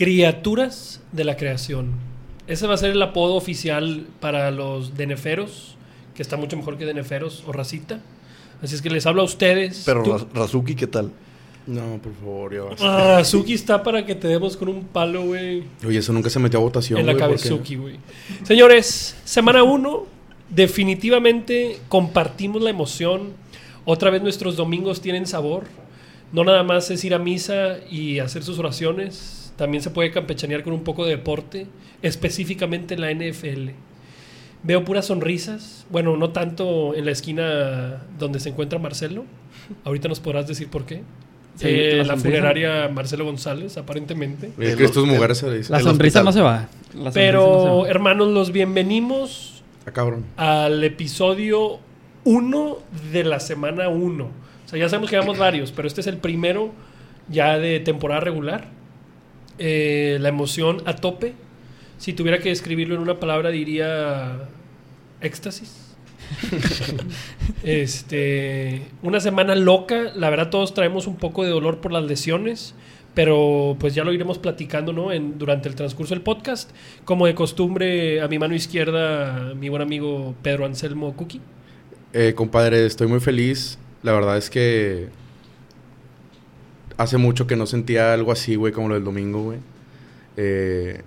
Criaturas de la creación. Ese va a ser el apodo oficial para los deneferos, que está mucho mejor que deneferos o racita. Así es que les hablo a ustedes. Pero Raz- Razuki, ¿qué tal? No, por favor, ya vas. Ah, Suki está para que te demos con un palo, güey. Oye, eso nunca se metió a votación. en la cabezuki, güey. Señores, semana 1, definitivamente compartimos la emoción. Otra vez nuestros domingos tienen sabor. No nada más es ir a misa y hacer sus oraciones. También se puede campechanear con un poco de deporte, específicamente en la NFL. Veo puras sonrisas. Bueno, no tanto en la esquina donde se encuentra Marcelo. Ahorita nos podrás decir por qué. Sí, Eh, la funeraria Marcelo González, aparentemente. El que estos mujeres se le dicen. La sonrisa no se va. La Pero, no se va. hermanos, los bienvenimos Ah, cabrón. al episodio 1 de la semana 1. O sea, ya sabemos que llevamos varios, pero este es el primero ya de temporada regular. Eh, la emoción a tope. Si tuviera que describirlo en una palabra, diría éxtasis. este, una semana loca. La verdad, todos traemos un poco de dolor por las lesiones. Pero pues ya lo iremos platicando, ¿no? En, durante el transcurso del podcast. Como de costumbre, a mi mano izquierda, mi buen amigo Pedro Anselmo Cookie. Eh, compadre, estoy muy feliz. La verdad es que hace mucho que no sentía algo así, güey, como lo del domingo, güey. Eh,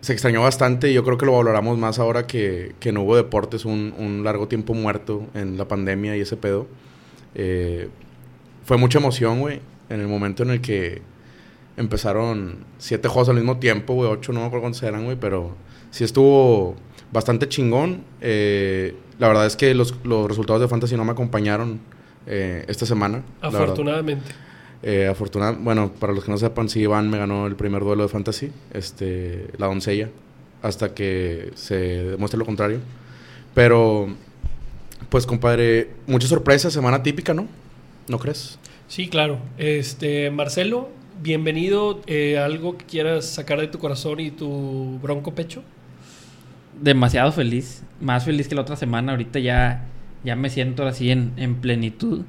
se extrañó bastante y yo creo que lo valoramos más ahora que, que no hubo deportes un, largo tiempo muerto en la pandemia y ese pedo. Eh, fue mucha emoción, güey, en el momento en el que empezaron siete juegos al mismo tiempo, güey, ocho, no me acuerdo cuántos eran, güey, pero sí estuvo bastante chingón. Eh, la verdad es que los, los resultados de Fantasy no me acompañaron esta semana. Afortunadamente. Eh, afortunada- bueno, para los que no sepan, sí, Iván me ganó el primer duelo de Fantasy, este, la doncella, hasta que se demuestre lo contrario. Pero, pues, compadre, mucha sorpresa, semana típica, ¿no? ¿No crees? Sí, claro. Este, Marcelo, bienvenido. Eh, ¿Algo que quieras sacar de tu corazón y tu bronco pecho? Demasiado feliz. Más feliz que la otra semana. Ahorita ya, ya me siento así en, en plenitud.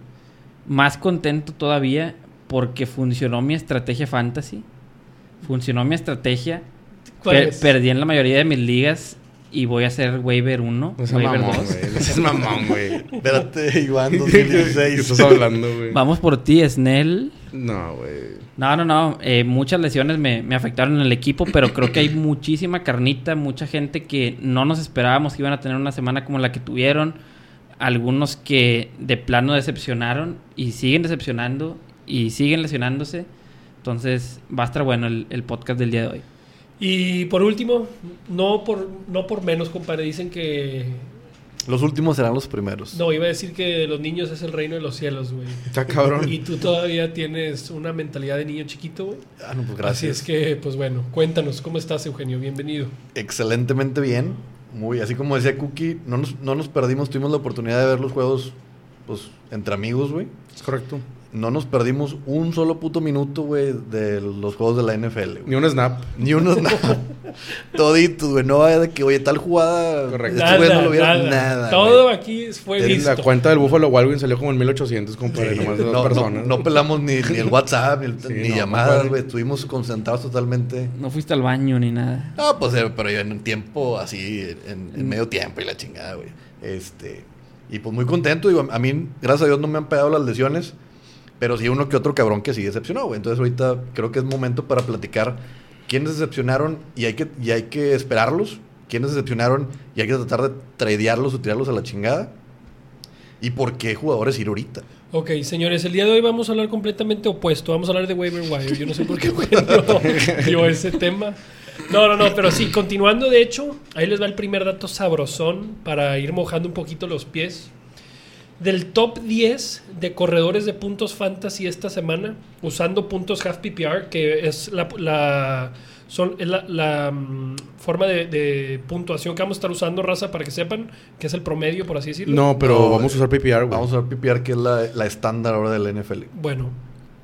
Más contento todavía porque funcionó mi estrategia fantasy. Funcionó mi estrategia. ¿Cuál Per- es? perdí en la mayoría de mis ligas y voy a hacer waiver 1, No seas waiver mamón, 2. güey. No seas mamón, güey. Espérate, Iván, ¿Qué 2016. estás hablando, güey? Vamos por ti, Snell. No, güey. No, no, no. Eh, muchas lesiones me, me afectaron en el equipo, pero creo que hay muchísima carnita, mucha gente que no nos esperábamos que iban a tener una semana como la que tuvieron. Algunos que de plano decepcionaron y siguen decepcionando y siguen lesionándose. Entonces va a estar bueno el, el podcast del día de hoy. Y por último, no por, no por menos, compadre, dicen que... Los últimos serán los primeros. No, iba a decir que los niños es el reino de los cielos, güey. Está cabrón. Y tú todavía tienes una mentalidad de niño chiquito, güey. Ah, no, pues Así gracias. es que, pues bueno, cuéntanos, ¿cómo estás, Eugenio? Bienvenido. Excelentemente bien. Muy, así como decía Cookie, no nos, no nos perdimos, tuvimos la oportunidad de ver los juegos pues, entre amigos, güey. Es correcto. No nos perdimos un solo puto minuto, güey, de los juegos de la NFL, güey. Ni un snap. Ni uno, nada. Toditos, güey. No vaya de que, oye, tal jugada. Correcto. Este güey no lo vieron nada. Todo güey. aquí fue En visto. La cuenta del Buffalo Wild salió como en 1800, compadre. nomás de dos no, no, personas. no pelamos ni, ni el WhatsApp, ni, el- Sí, ni no, llamadas, compadre. güey. Estuvimos concentrados totalmente. No fuiste al baño ni nada. No, pues, eh, pero yo en un tiempo así, en, en medio tiempo y la chingada, güey. Este, y pues muy contento, digo, a mí, gracias a Dios, no me han pegado las lesiones, pero sí uno que otro cabrón que sí decepcionó, güey. Entonces ahorita creo que es momento para platicar quiénes decepcionaron y hay que, y hay que esperarlos, quiénes decepcionaron y hay que tratar de tradearlos o tirarlos a la chingada. Y por qué jugadores ir ahorita. Ok, señores, el día de hoy vamos a hablar completamente opuesto. Vamos a hablar de waiver wire. Yo no sé por qué Eugenio dio ese tema. No, no, no, pero sí, continuando, de hecho, ahí les va el primer dato sabrosón para ir mojando un poquito los pies. Del top 10 de corredores de puntos fantasy esta semana, usando puntos half PPR, que es la, la- son, es la, la, mm, forma de, de puntuación que vamos a estar usando, raza, para que sepan que es el promedio, por así decirlo. No, pero No, vamos a usar PPR, güey. Vamos a ver PPR, que es la, la estándar ahora del NFL. Bueno,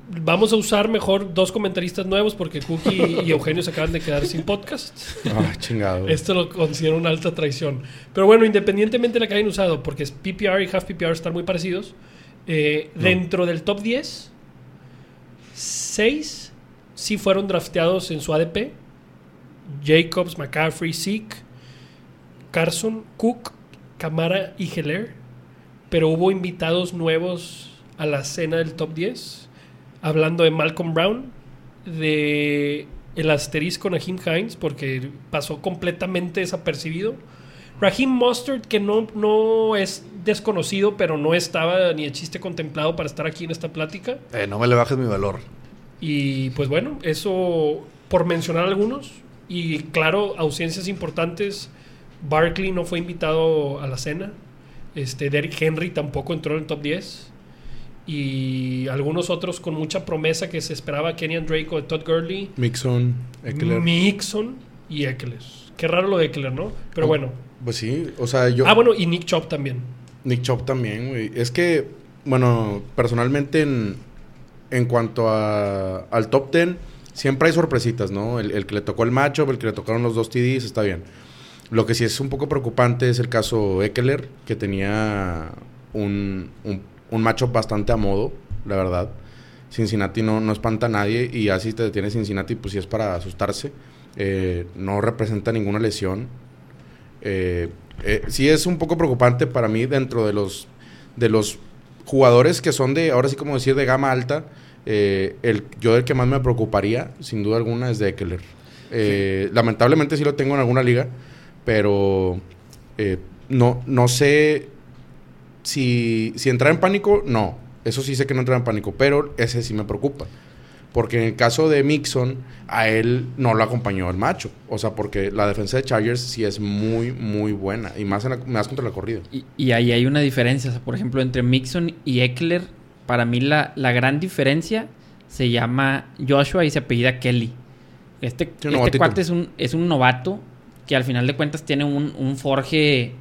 vamos a usar mejor dos comentaristas nuevos porque Cookie y Eugenio se acaban de quedar sin podcast. Ah, chingado. Esto lo considero una alta traición. Pero bueno, independientemente de la que hayan usado, porque es PPR y half PPR están muy parecidos, eh, dentro del top 10, 6 sí fueron drafteados en su ADP Jacobs, McCaffrey, Zeke, Carson, Cook, Camara y Heller. Pero hubo invitados nuevos a la cena del top 10. Hablando de Malcolm Brown, de el asterisco Naheem Hines, porque pasó completamente desapercibido. Raheem Mustard, que no, no es desconocido, pero no estaba ni de chiste contemplado para estar aquí en esta plática. Eh, no me le bajes mi valor. Y pues bueno, eso por mencionar algunos. Y claro, ausencias importantes. Barkley no fue invitado a la cena. Este, Derrick Henry tampoco entró en el top 10. Y algunos otros con mucha promesa que se esperaba Kenyan Drake o Todd Gurley. Mixon, Eckler. Mixon y Eckler. Qué raro lo de Eckler, ¿no? Pero Oh. bueno. Pues sí, o sea, yo... Ah, bueno, y Nick Chop también. Nick Chop también, güey. Es que, bueno, personalmente en, en cuanto a, al top 10, siempre hay sorpresitas, ¿no? El, el que le tocó el matchup, el que le tocaron los dos TDs, está bien. Lo que sí es un poco preocupante es el caso Eckler, que tenía un, un, un matchup bastante a modo, la verdad. Cincinnati no, no espanta a nadie y así te detiene Cincinnati, pues sí es para asustarse. Eh, no representa ninguna lesión. Eh, eh, sí es un poco preocupante para mí dentro de los de los jugadores que son de, ahora sí como decir, de gama alta. el, yo el que más me preocuparía, sin duda alguna, es de Eckler. Lamentablemente sí lo tengo en alguna liga, pero no, no sé si, si entrar en pánico, no. Eso sí sé que no entrar en pánico, pero ese sí me preocupa. Porque en el caso de Mixon, a él no lo acompañó el macho. O sea, porque la defensa de Chargers sí es muy, muy buena. Y más, en la- más contra la corrida. Y, y ahí hay una diferencia. O sea, por ejemplo, entre Mixon y Eckler, para mí la, la gran diferencia se llama Joshua y se apellida Kelly. Este, Sí, este cuate es un, es un novato que al final de cuentas tiene un, un forje,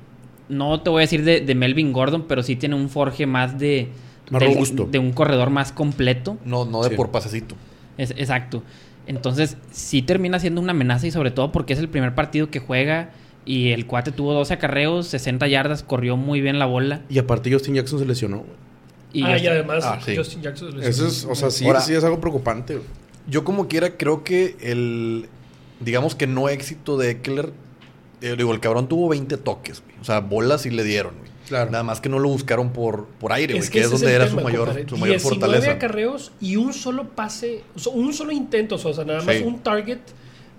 no te voy a decir de, de Melvin Gordon, pero sí tiene un forje más de... Más del- robusto. De un corredor más completo. No, no de Sí. por pasecito. Es, exacto. Entonces, sí termina siendo una amenaza y sobre todo porque es el primer partido que juega y el cuate tuvo 12 acarreos, 60 yardas, corrió muy bien la bola. Y aparte Justin Jackson se lesionó. Y ah, y además Ah, sí. Justin Jackson. se Eso lesionó. es, o sea, sí, Ahora- sí es algo preocupante. Yo como quiera creo que el, digamos que no éxito de Eckler, eh, digo, el cabrón tuvo 20 toques, güey. O sea, bolas sí le dieron, güey. Claro. Nada más que no lo buscaron por, por aire, güey, que, es donde era tema, su mayor, compadre. su mayor 19 fortaleza. acarreos y un solo pase, o sea, un solo intento, o sea, nada más Sí. un target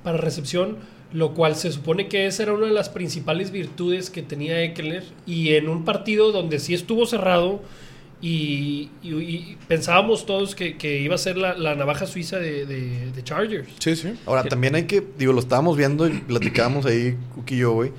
para recepción, lo cual se supone que esa era una de las principales virtudes que tenía Eckler. Y en un partido donde sí estuvo cerrado y, y- y pensábamos todos que, que iba a ser la, la navaja suiza de, de- de Chargers. Sí, sí. Ahora, también hay que, digo, lo estábamos viendo y platicábamos ahí, Cookie y yo, güey.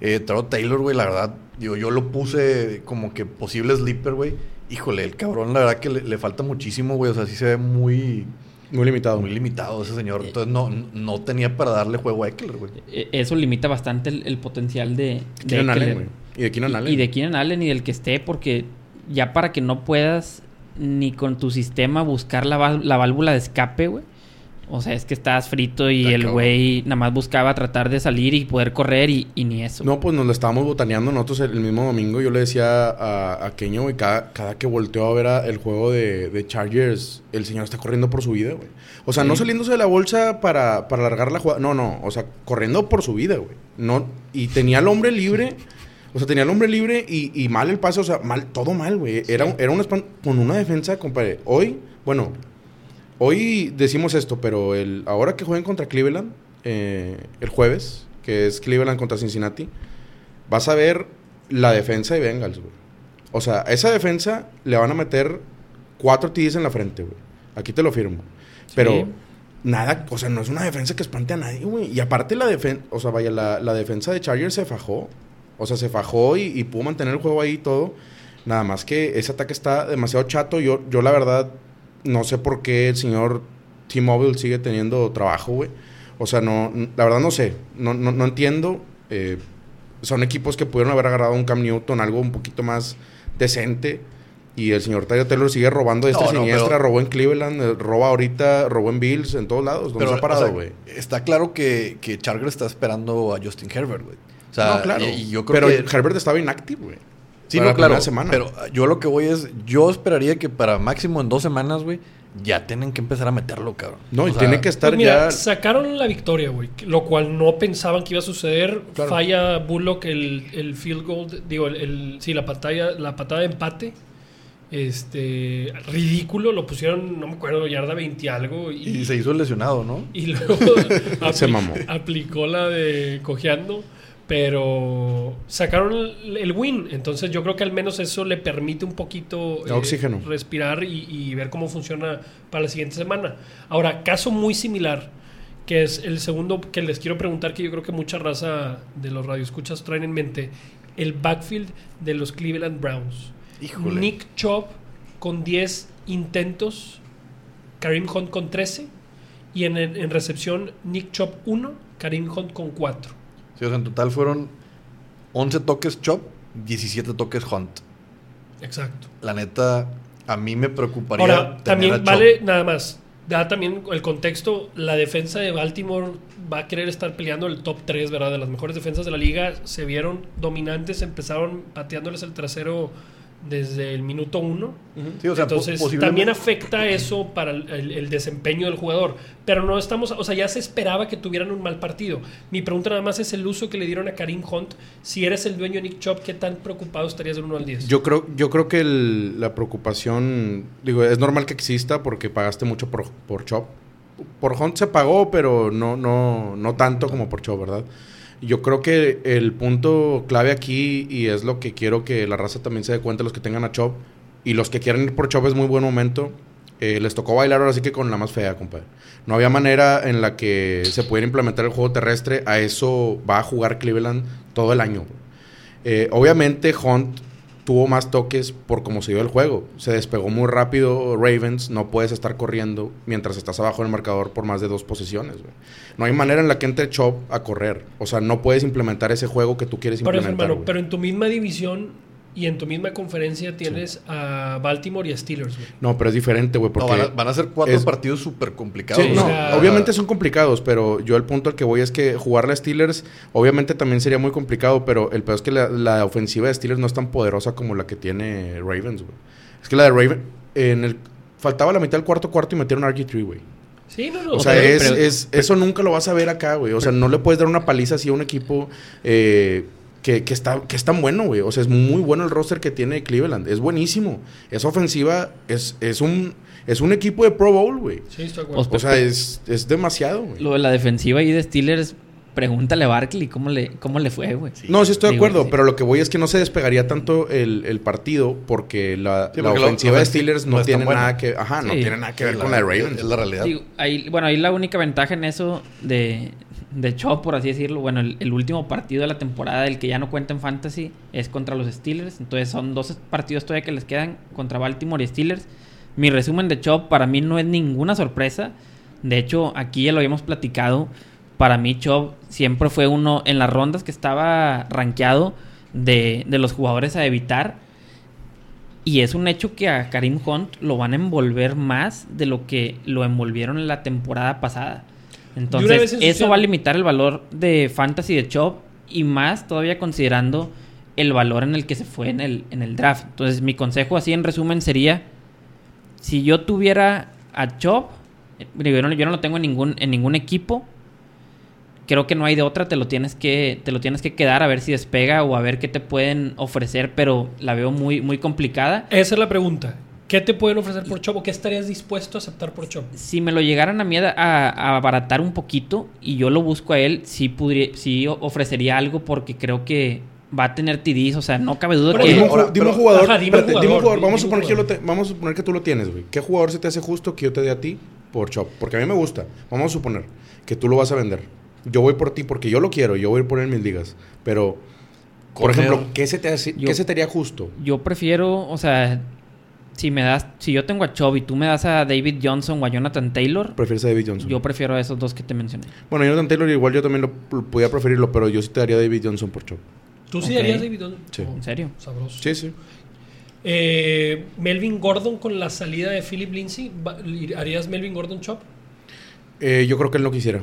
Eh, Taro Taylor, güey, la verdad, digo, yo lo puse como que posible sleeper, güey. Híjole, el cabrón, la verdad que le, le falta muchísimo, güey. O sea, sí se ve muy, Muy limitado. muy limitado ese señor. Entonces, no, no tenía para darle juego a Eckler, güey. E- Eso limita bastante el, el potencial de, de Keenan Allen, güey. Y de Keenan Y- Allen. Y de Keenan Allen y del que esté, porque ya para que no puedas ni con tu sistema buscar la, la válvula de escape, güey. O sea, es que estás frito y el güey nada más buscaba tratar de salir y poder correr y, y ni eso. No, pues nos lo estábamos botaneando nosotros el, el mismo domingo. Yo le decía a, a Keño, güey, cada, cada que volteó a ver a- el juego de, de Chargers, el señor está corriendo por su vida, güey. O sea, no saliéndose de la bolsa para, para alargar la jugada. No, no. O sea, corriendo por su vida, güey. No, y tenía al hombre libre. O sea, tenía al hombre libre y, y mal el pase. O sea, mal, todo mal, güey. Era, un- era un con una defensa, compadre. Hoy, bueno, hoy decimos esto, pero el, ahora que jueguen contra Cleveland, eh, el jueves, que es Cleveland contra Cincinnati, vas a ver la defensa de Bengals, güey. O sea, a esa defensa le van a meter cuatro TDs en la frente, güey. Aquí te lo firmo. Pero Sí. nada, o sea, no es una defensa que espante a nadie, güey. Y aparte la defensa, o sea, vaya, la, la defensa de Chargers se fajó. O sea, se fajó y, y pudo mantener el juego ahí y todo. Nada más que ese ataque está demasiado chato. Yo, yo la verdad, no sé por qué el señor T-Mobile sigue teniendo trabajo, güey. O sea, no, la verdad no sé. No, no, no entiendo. Eh, son equipos que pudieron haber agarrado un Cam Newton, algo un poquito más decente. Y el señor Tyler Taylor sigue robando de esta No, siniestra. robó en Cleveland, eh, roba ahorita, robó en Bills, en todos lados. ¿Dónde se ha o parado, sea, güey? está claro que, que Chargers está esperando a Justin Herbert, güey. O sea, no, claro. y, y yo creo pero que... Herbert estaba inactivo, güey. Sí, Para no, la claro. semana. Pero yo lo que voy es, yo esperaría que para máximo en dos semanas, güey, ya tienen que empezar a meterlo, cabrón. No, y sea, tiene que estar Pues mira, ya. sacaron la victoria, güey. Lo cual no pensaban que iba a suceder. Claro. Falla Bullock el, el field goal, digo, el, el- sí, la patada, la patada de empate. Este, ridículo, lo pusieron, no me acuerdo, yarda 20 y algo. Y, Y se hizo lesionado, ¿no? y luego Se mamó. aplicó la de cojeando. Pero sacaron el, el win. Entonces yo creo que al menos eso le permite un poquito eh, Oxígeno. respirar y, y ver cómo funciona para la siguiente semana. Ahora, caso muy similar, que es el segundo que les quiero preguntar, que yo creo que mucha raza de los radioescuchas traen en mente, el backfield de los Cleveland Browns. Híjole. Nick Chubb con 10 intentos, Karim Hunt con 13 y en, en recepción Nick Chubb 1, Karim Hunt con 4. Sí, o sea, en total fueron 11 toques Chop, 17 toques Hunt. Exacto. La neta, a mí me preocuparía. Ahora, tener a también Chop. vale nada más. Da también el contexto, la defensa de Baltimore va a querer estar peleando el top 3, ¿verdad? De las mejores defensas de la liga. Se vieron dominantes, empezaron pateándoles el trasero desde el minuto 1. Sí, o sea, po- Entonces, posiblemente- también afecta eso para el, desempeño del jugador. Pero no estamos, o sea, ya se esperaba que tuvieran un mal partido. Mi pregunta nada más es el uso que le dieron a Karim Hunt. Si eres el dueño de Nick Chubb, ¿qué tan preocupado estarías del 1 al 10? Yo creo, yo creo que el- la preocupación, digo, es normal que exista porque pagaste mucho por, por Chop. Por Hunt se pagó, pero no, no, no tanto como por Chop, ¿verdad? Yo creo que el punto clave aquí, y es lo que quiero que la raza también se dé cuenta, los que tengan a Chop, y los que quieran ir por Chop es muy buen momento. eh, les tocó bailar ahora sí que con la más fea, compadre. No había manera en la que se pudiera implementar el juego terrestre. A eso va a jugar Cleveland todo el año. Eh, obviamente Hunt tuvo más toques por cómo se dio el juego. Se despegó muy rápido Ravens. No puedes estar corriendo mientras estás abajo del marcador por más de dos posesiones. güey. No hay manera en la que entre Chop a correr. O sea, no puedes implementar ese juego que tú quieres Por eso, implementar. hermano, pero en tu misma división y en tu misma conferencia tienes a Baltimore y a Steelers, güey. No, pero es diferente, güey. No, Porque van, a, van a ser cuatro es- partidos súper complicados. Sí, o no, sea- obviamente son complicados, pero yo el punto al que voy es que jugarle a Steelers, obviamente también sería muy complicado, pero el peor es que la, la ofensiva de Steelers no es tan poderosa como la que tiene Ravens, güey. Es que la de Ravens, en el, faltaba la mitad del cuarto cuarto y metieron RG3, güey. Sí, no, no. O sea, pero- es, pero- es- eso nunca lo vas a ver acá, güey. O sea, no le puedes dar una paliza así a un equipo eh, que, que está, que es tan bueno, güey. O sea, es muy bueno el roster que tiene Cleveland. Es buenísimo. Esa ofensiva es, es, un, es un equipo de Pro Bowl, güey. Sí, estoy de acuerdo. Pues, O sea, es, es demasiado, güey. Lo de la defensiva ahí de Steelers, pregúntale a Barkley cómo le, cómo le fue, güey. No, sí estoy de acuerdo, sí. pero lo que voy es que no se despegaría tanto el, el partido porque la, Sí, la porque ofensiva de Steelers no es tiene nada que, ajá, no tiene nada que ver Es con la de Ravens. Es la realidad. Digo, ahí, bueno, ahí la única ventaja en eso de, de Chop, por así decirlo, bueno, el, el último partido de la temporada, el que ya no cuenta en Fantasy, es contra los Steelers. Entonces son dos partidos todavía que les quedan contra Baltimore y Steelers. Mi resumen de Chop para mí no es ninguna sorpresa. De hecho, aquí ya lo habíamos platicado. Para mí Chop siempre fue uno en las rondas que estaba rankeado de, de los jugadores a evitar. Y es un hecho que a Karim Hunt lo van a envolver más de lo que lo envolvieron en la temporada pasada. Entonces, en eso va a limitar el valor de Fantasy de Chop y más todavía considerando el valor en el que se fue en el, en el draft. Entonces, mi consejo así en resumen sería, si yo tuviera a Chop, eh, yo no, yo no lo tengo en ningún, en ningún equipo, creo que no hay de otra, te lo tienes que te lo tienes que quedar a ver si despega o a ver qué te pueden ofrecer, pero la veo muy muy complicada. Esa es la pregunta. ¿Qué te pueden ofrecer por Chop o qué estarías dispuesto a aceptar por Chop? Si me lo llegaran a mí a, a abaratar un poquito y yo lo busco a él, sí podría, sí ofrecería algo porque creo que va a tener TDs, o sea, no cabe duda Pero Dime que un, ju- Ahora, dime un pero- jugador, Ajá, dime un espérate, dime un jugador, jugador. Vamos a dime un suponer que yo lo jugador. te- vamos a suponer que tú lo tienes, güey. ¿Qué jugador se te hace justo que yo te dé a ti por Chop? Porque a mí me gusta. Vamos a suponer que tú lo vas a vender. Yo voy por ti porque yo lo quiero, yo voy a ir por él en mis ligas. Pero, por ejemplo, ¿qué se te hace, Yo- qué se te haría justo? yo prefiero, o sea, si me das, si yo tengo a Chubb y tú me das a David Johnson o a Jonathan Taylor, ¿Prefieres a David Johnson? yo prefiero a esos dos que te mencioné. Bueno, Jonathan Taylor igual yo también lo, lo podía preferirlo, pero yo sí te daría a David Johnson por Chop. ¿Tú sí Ok. darías David Johnson? Sí. ¿En serio? Sabroso. Sí, sí. Eh, Melvin Gordon con la salida de Philip Lindsay, ¿harías Melvin Gordon Chop? Eh, yo creo que él no quisiera.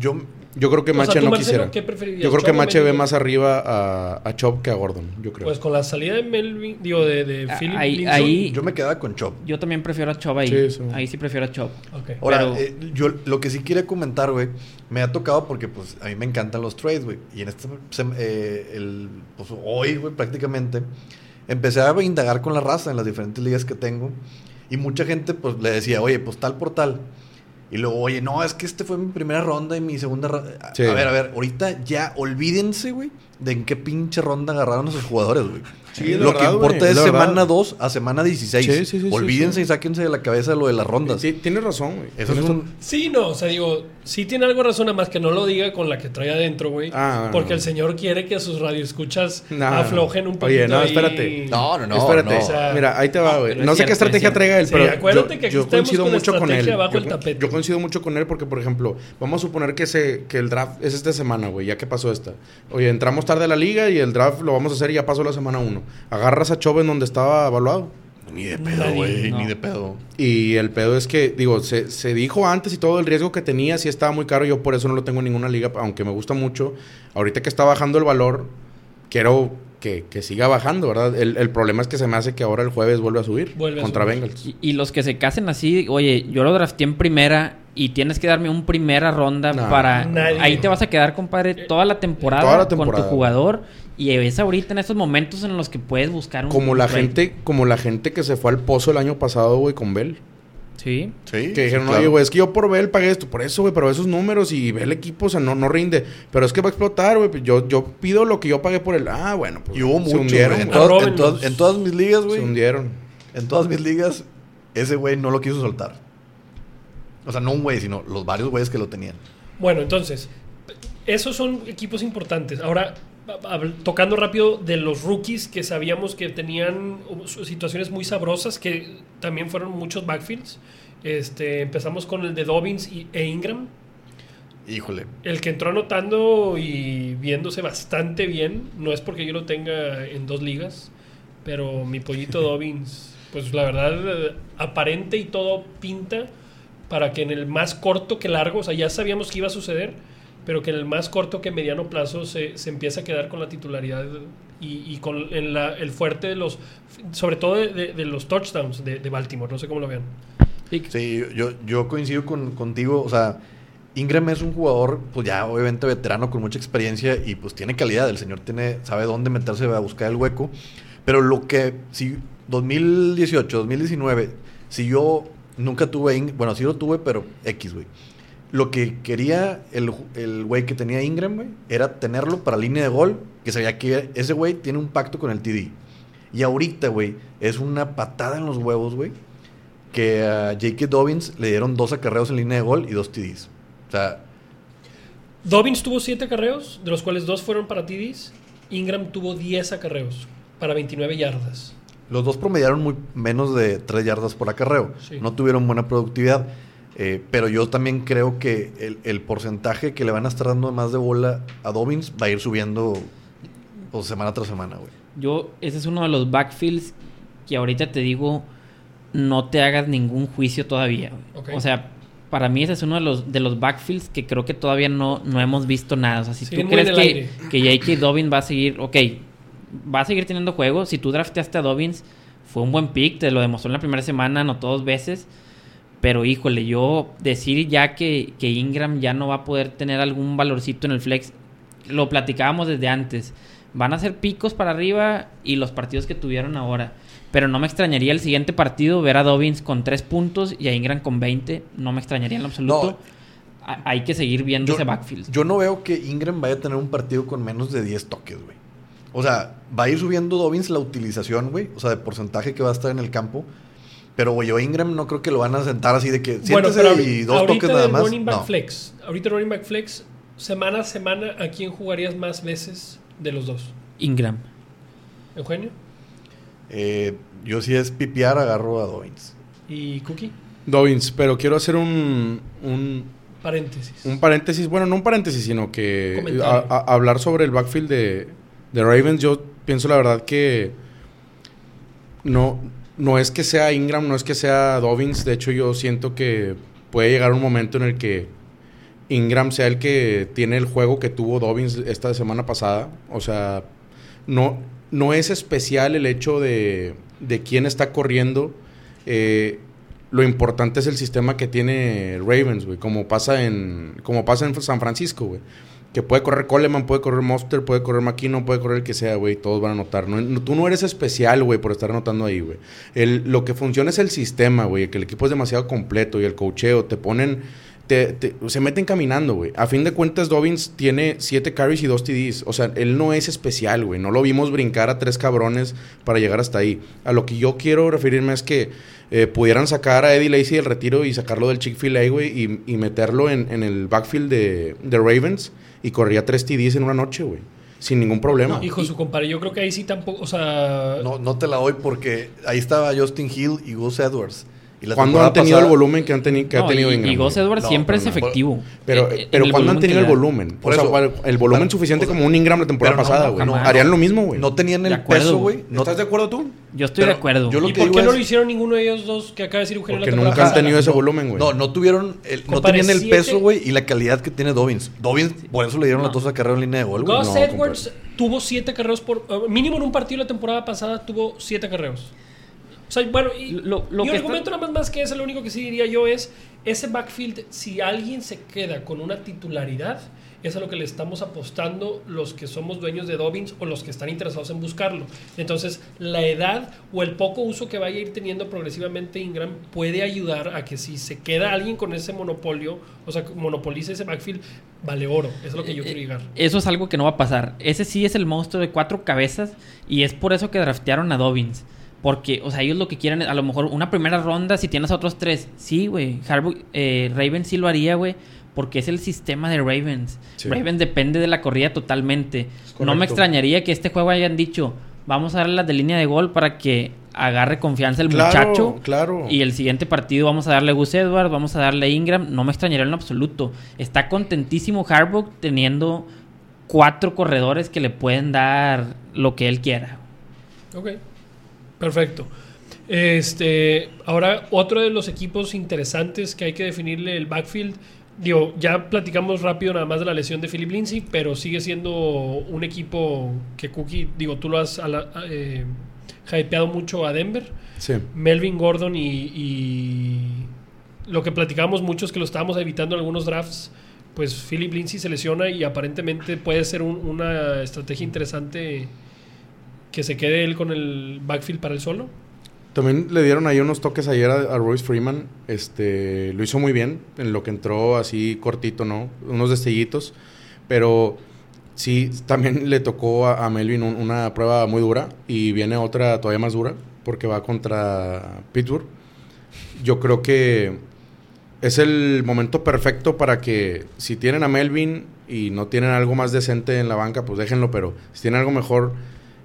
Yo, Yo creo que O sea, Mache no Marcelo, quisiera. ¿qué preferirías, Yo creo que Mache ve más arriba a, a Chop que a Gordon, yo creo. Pues con la salida de Melvin, digo, de, de Ah, Philip ahí- Lindsay. ahí- Yo me quedaba con Chop. Yo también prefiero a Chop ahí. Sí, sí. Ahí sí prefiero a Chop. Ok. Ahora, Pero- eh, yo lo que sí quería comentar, güey, me ha tocado porque, pues, a mí me encantan los trades, güey. Y en este, eh, el, pues, hoy, güey, prácticamente, empecé a indagar con la raza en las diferentes ligas que tengo. Y mucha gente, pues, le decía, oye, pues, tal por tal. Y luego, oye, no, es que este fue mi primera ronda y mi segunda ronda. Sí. A ver, a ver, ahorita ya olvídense, güey, de en qué pinche ronda agarraron a sus jugadores, güey. Sí, es lo verdad, que importa güey, es es semana 2 a semana 16. Sí, sí, sí, sí, Olvídense sí. y sáquense de la cabeza lo de las rondas. Sí, tienes razón, güey. Eso es Tienes un, Sí, no, o sea, digo, sí tiene algo de razón, nada más que no lo diga con la que trae adentro, güey. Ah, porque no. el señor quiere que sus radioescuchas No, aflojen un poquito. Oye, no, ahí. espérate. No, no, no. Espérate, no. O sea, mira, ahí te va, güey. No, es sé qué cierto, es estrategia cierto. traiga él, Sí, pero acuérdate yo, que aquí yo estamos coincido con mucho con él. yo, el tapete. yo coincido mucho con él porque, por ejemplo, vamos a suponer que, se, que el draft es esta semana, güey, ya que pasó esta. Oye, entramos tarde a la liga y el draft lo vamos a hacer y ya pasó la semana uno. Agarras a Chove en donde estaba evaluado. Ni de pedo, güey, no. ni de pedo. Y el pedo es que, digo, se, se dijo antes y todo el riesgo que tenía, sí estaba muy caro. Yo por eso no lo tengo en ninguna liga, aunque me gusta mucho. Ahorita que está bajando el valor, quiero que, que siga bajando, ¿verdad? El, el problema es que se me hace que ahora el jueves vuelve a subir Vuelve a contra subir. Bengals. Y, y los que se casen así, oye, yo lo drafté en primera y tienes que darme un primera ronda No. para... Nadie. Ahí te vas a quedar, compadre, toda la temporada, Toda la con temporada. tu jugador. Y es ahorita en estos momentos en los que puedes buscar un... Como la gente, como la gente que se fue al pozo el año pasado, güey, con Bell. Sí. Sí. Que dijeron, sí, claro. oye, güey, es que yo por Bell pagué esto, por eso, güey, pero esos números y ve el equipo, o sea, no, no rinde. Pero es que va a explotar, güey. Yo, yo pido lo que yo pagué por él. Ah, bueno, pues. Y hubo se mucho, hundieron, güey. En, en todas, en todas mis ligas, Se güey. hundieron. En todas mis ligas, ese güey no lo quiso soltar. O sea, no un güey, sino los varios güeyes que lo tenían. Bueno, entonces, esos son equipos importantes. Ahora, tocando rápido de los rookies que sabíamos que tenían uh, situaciones muy sabrosas, que también fueron muchos backfields. Este, empezamos con el de Dobbins y, e Ingram. Híjole. El que entró anotando y viéndose bastante bien, no es porque yo lo tenga en dos ligas, pero mi pollito Dobbins, pues la verdad, aparente y todo pinta para que en el más corto que largo, o sea, ya sabíamos que iba a suceder, pero que en el más corto que mediano plazo se, se empieza a quedar con la titularidad y, y con en la- el fuerte de los, sobre todo de, de- de los touchdowns de, de Baltimore, no sé cómo lo vean. Sí, yo, yo coincido con, contigo. O sea, Ingram es un jugador, pues ya obviamente veterano con mucha experiencia y pues tiene calidad. El señor tiene, sabe dónde meterse a buscar el hueco. Pero lo que, si 2018, 2019, si yo nunca tuve, bueno, sí lo tuve, pero X, güey. Lo que quería el el güey que tenía Ingram, güey, era tenerlo para línea de gol, que sabía que ese güey tiene un pacto con el TD. Y ahorita, güey, es una patada en los huevos, güey, que a J.K. Dobbins le dieron dos acarreos en línea de gol y dos TDs. O sea, Dobbins tuvo 7 acarreos, de los cuales dos fueron para TDs. Ingram tuvo 10 acarreos para 29 yardas. los dos promediaron muy menos de 3 yardas por acarreo. Sí. No tuvieron buena productividad. Eh, pero yo también creo que el, el porcentaje que le van a estar dando más de bola a Dobbins va a ir subiendo pues, semana tras semana, güey. Yo, ese es uno de los backfields que ahorita te digo, no te hagas ningún juicio todavía. O sea, para mí ese es uno de los, de los backfields que creo que todavía no, no hemos visto nada. O sea, si tú crees que, que J.K. Dobbins va a seguir, ok, va a seguir teniendo juego. Si tú drafteaste a Dobbins, fue un buen pick, te lo demostró en la primera semana, anotó dos veces. Pero híjole, yo decir ya que, que Ingram ya no va a poder tener algún valorcito en el flex, lo platicábamos desde antes. Van a ser picos para arriba y los partidos que tuvieron ahora. Pero no me extrañaría el siguiente partido ver a Dobbins con 3 puntos y a Ingram con 20. No me extrañaría en lo absoluto. No. Ha- Hay que seguir viendo ese backfield. yo no veo que Ingram vaya a tener un partido con menos de 10 toques, güey. O sea, va a ir subiendo Dobbins la utilización, güey. O sea, de porcentaje que va a estar en el campo. Pero, güey, yo a Ingram no creo que lo van a sentar así de que siéntese pero y dos ahorita toques nada más. running back No. flex. Ahorita running back flex, semana a semana, ¿a quién jugarías más veces de los dos? Ingram. Eugenio Eh, yo si es pipiar, agarro a Dobbins. y Cookie. Dobbins, pero quiero hacer un, un, Paréntesis. un paréntesis. Bueno, no un paréntesis, sino que a- hablar sobre el backfield de, de Ravens. Yo pienso la verdad que no, no es que sea Ingram, no es que sea Dobbins. De hecho, yo siento que puede llegar un momento en el que Ingram sea el que tiene el juego que tuvo Dobbins esta semana pasada. O sea, no, no es especial el hecho de, de quién está corriendo. Eh, lo importante es el sistema que tiene Ravens, güey. Como pasa en, como pasa en San Francisco, güey. Que puede correr Coleman, puede correr Monster, puede correr McKinnon, puede correr el que sea, güey. Todos van a anotar. No, tú no eres especial, güey, por estar anotando ahí, güey. Lo que funciona es el sistema, güey. Que el equipo es demasiado completo y el cocheo. Te ponen... te- se meten caminando, güey. A fin de cuentas, Dobbins tiene 7 carries y 2 TDs. O sea, él no es especial, güey. No lo vimos brincar a tres cabrones para llegar hasta ahí. A lo que yo quiero referirme es que eh, pudieran sacar a Eddie Lacy del retiro y sacarlo del Chick-fil-A, güey, y, y meterlo en, en el backfield de, de Ravens y corría tres TDs en una noche, güey. Sin ningún problema. Hijo, su compadre, yo creo que ahí sí tampoco, o sea... No, no te la doy porque ahí estaba Justin Hill y Gus Edwards. ¿Cuándo han tenido pasada- el volumen que, han teni- que ha tenido y, Ingram? y Gus? Edwards No, siempre es efectivo. Pero, Eh, eh, pero el ¿cuándo han tenido el volumen? Por o sea, eso. el volumen Pero- suficiente o sea, como un Ingram la temporada pasada, no, güey. no, Harían lo mismo, güey. No tenían el acuerdo, peso, güey. No- ¿Estás de acuerdo tú? Yo estoy Pero de acuerdo. yo lo ¿Y que por qué no lo hicieron ninguno de ellos dos que acaba de decir Eugenio Porque la nunca han tenido ese volumen, güey. No, no tuvieron el, no tenían el peso, güey, y la calidad que tiene Dobbins. Dobbins, por eso le dieron No. la tosa de carrera en línea de gol, güey. Gus Edwards tuvo siete carreros por... uh, mínimo en un partido la temporada pasada tuvo siete carreros. O sea, bueno, y Lo- lo mi que argumento nada más, más que ese, lo único que sí diría yo es, ese backfield, si alguien se queda con una titularidad, es a lo que le estamos apostando los que somos dueños de Dobbins o los que están interesados en buscarlo. Entonces, la edad o el poco uso que vaya a ir teniendo progresivamente Ingram puede ayudar a que si se queda alguien con ese monopolio, o sea, monopoliza ese backfield, vale oro. Eso es lo que yo quiero llegar. Eso es algo que no va a pasar. Ese sí es el monstruo de cuatro cabezas y es por eso que draftearon a Dobbins. Porque, o sea, ellos lo que quieren es a lo mejor una primera ronda si tienes a otros tres. Sí, güey. Eh, Ravens sí lo haría, güey. Porque es el sistema de Ravens. Sí. Ravens depende de la corrida totalmente. No me extrañaría que este juego hayan dicho, vamos a darle las de línea de gol para que agarre confianza el Claro, muchacho. claro. Y el siguiente partido vamos a darle a Gus Edwards, vamos a darle a Ingram. No me extrañaría en lo absoluto. Está contentísimo Harbaugh teniendo cuatro corredores que le pueden dar lo que él quiera. Ok, perfecto. Este, ahora otro de los equipos interesantes que hay que definirle el backfield. Digo, ya platicamos rápido nada más de la lesión de Philip Lindsay, pero sigue siendo un equipo que Cookie, digo, tú lo has ala- eh, hypeado mucho a Denver. Sí. Melvin Gordon y, y lo que platicamos mucho es que lo estábamos evitando en algunos drafts. Pues Philip Lindsay se lesiona y aparentemente puede ser un- una estrategia interesante que se quede él con el backfield para él solo. También le dieron ahí unos toques ayer a, Royce Freeman. Este, lo hizo muy bien en lo que entró así cortito, ¿no? Unos destellitos. Pero sí, también le tocó a, Melvin un- una prueba muy dura y viene otra todavía más dura porque va contra Pittsburgh. Yo creo que es el momento perfecto para que si tienen a Melvin y no tienen algo más decente en la banca, pues déjenlo, pero si tienen algo mejor,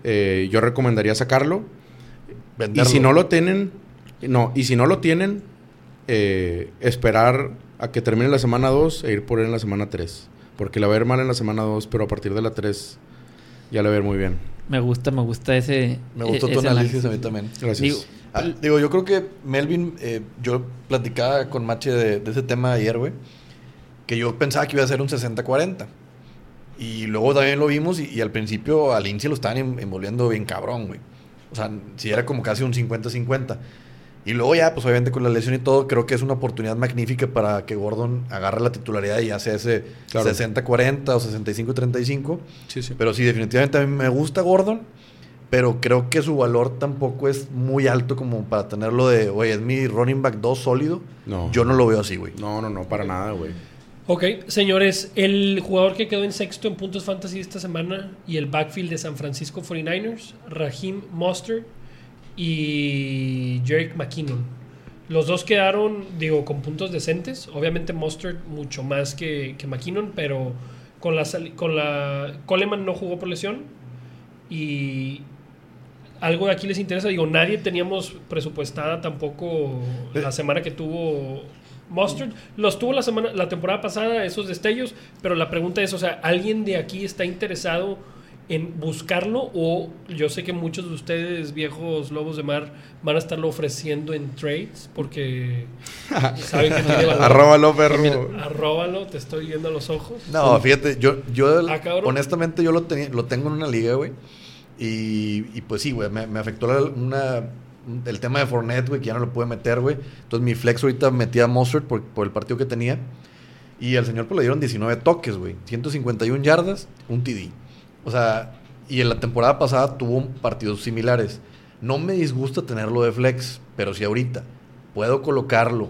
eh, yo recomendaría sacarlo. Y Venderlo. si no lo tienen, no, y si no lo tienen, eh, esperar a que termine la semana 2 e ir por él en la semana 3. Porque le va a ir mal en la semana 2, pero a partir de la 3 ya le va a ir muy bien. Me gusta, me gusta ese. Me gustó e- tu ese análisis a mí también. Gracias. Digo, Ah, digo, yo creo que Melvin, eh, yo platicaba con Mache de, de ese tema ayer, güey, que yo pensaba que iba a ser un 60-40. Y luego también lo vimos y, y al principio al Lindsay lo estaban en- envolviendo bien cabrón, güey. O sea, si era como casi un 50-50. Y luego ya, pues obviamente con la lesión y todo, creo que es una oportunidad magnífica para que Gordon agarre la titularidad y ya sea ese Claro. 60-40 o 65-35. Sí, sí. Pero sí, definitivamente a mí me gusta Gordon, pero creo que su valor tampoco es muy alto como para tenerlo de, oye, es mi running back 2 sólido. No. Yo no lo veo así, güey. No, no, no, para nada, güey. Ok, señores, el jugador que quedó en sexto en puntos fantasy esta semana y el backfield de San Francisco 49ers, Raheem Mostert y Jerick McKinnon. Los dos quedaron, digo, con puntos decentes. Obviamente Mostert mucho más que, que McKinnon, pero con la, con la... Coleman no jugó por lesión y algo de aquí les interesa. Digo, nadie teníamos presupuestada tampoco la semana que tuvo Mustard. Los tuvo la semana, la temporada pasada, esos destellos, pero la pregunta es, o sea, ¿alguien de aquí está interesado en buscarlo o yo sé que muchos de ustedes, viejos lobos de mar, van a estarlo ofreciendo en trades porque saben que tiene valor. Arróbalo, perro. Arróbalo, te estoy viendo a los ojos. No, fíjate, yo, yo Ah, honestamente yo lo, tenía- lo tengo en una liga, güey. Y, y pues sí, güey, me, me afectó la- una, el tema de Fournette, güey, que ya no lo pude meter, güey. Entonces mi flex ahorita metía a Mustard por, por el partido que tenía. Y al señor pues le dieron 19 toques, güey. 151 yardas, un TD. O sea, y en la temporada pasada tuvo partidos similares. No me disgusta tenerlo de flex, pero si ahorita puedo colocarlo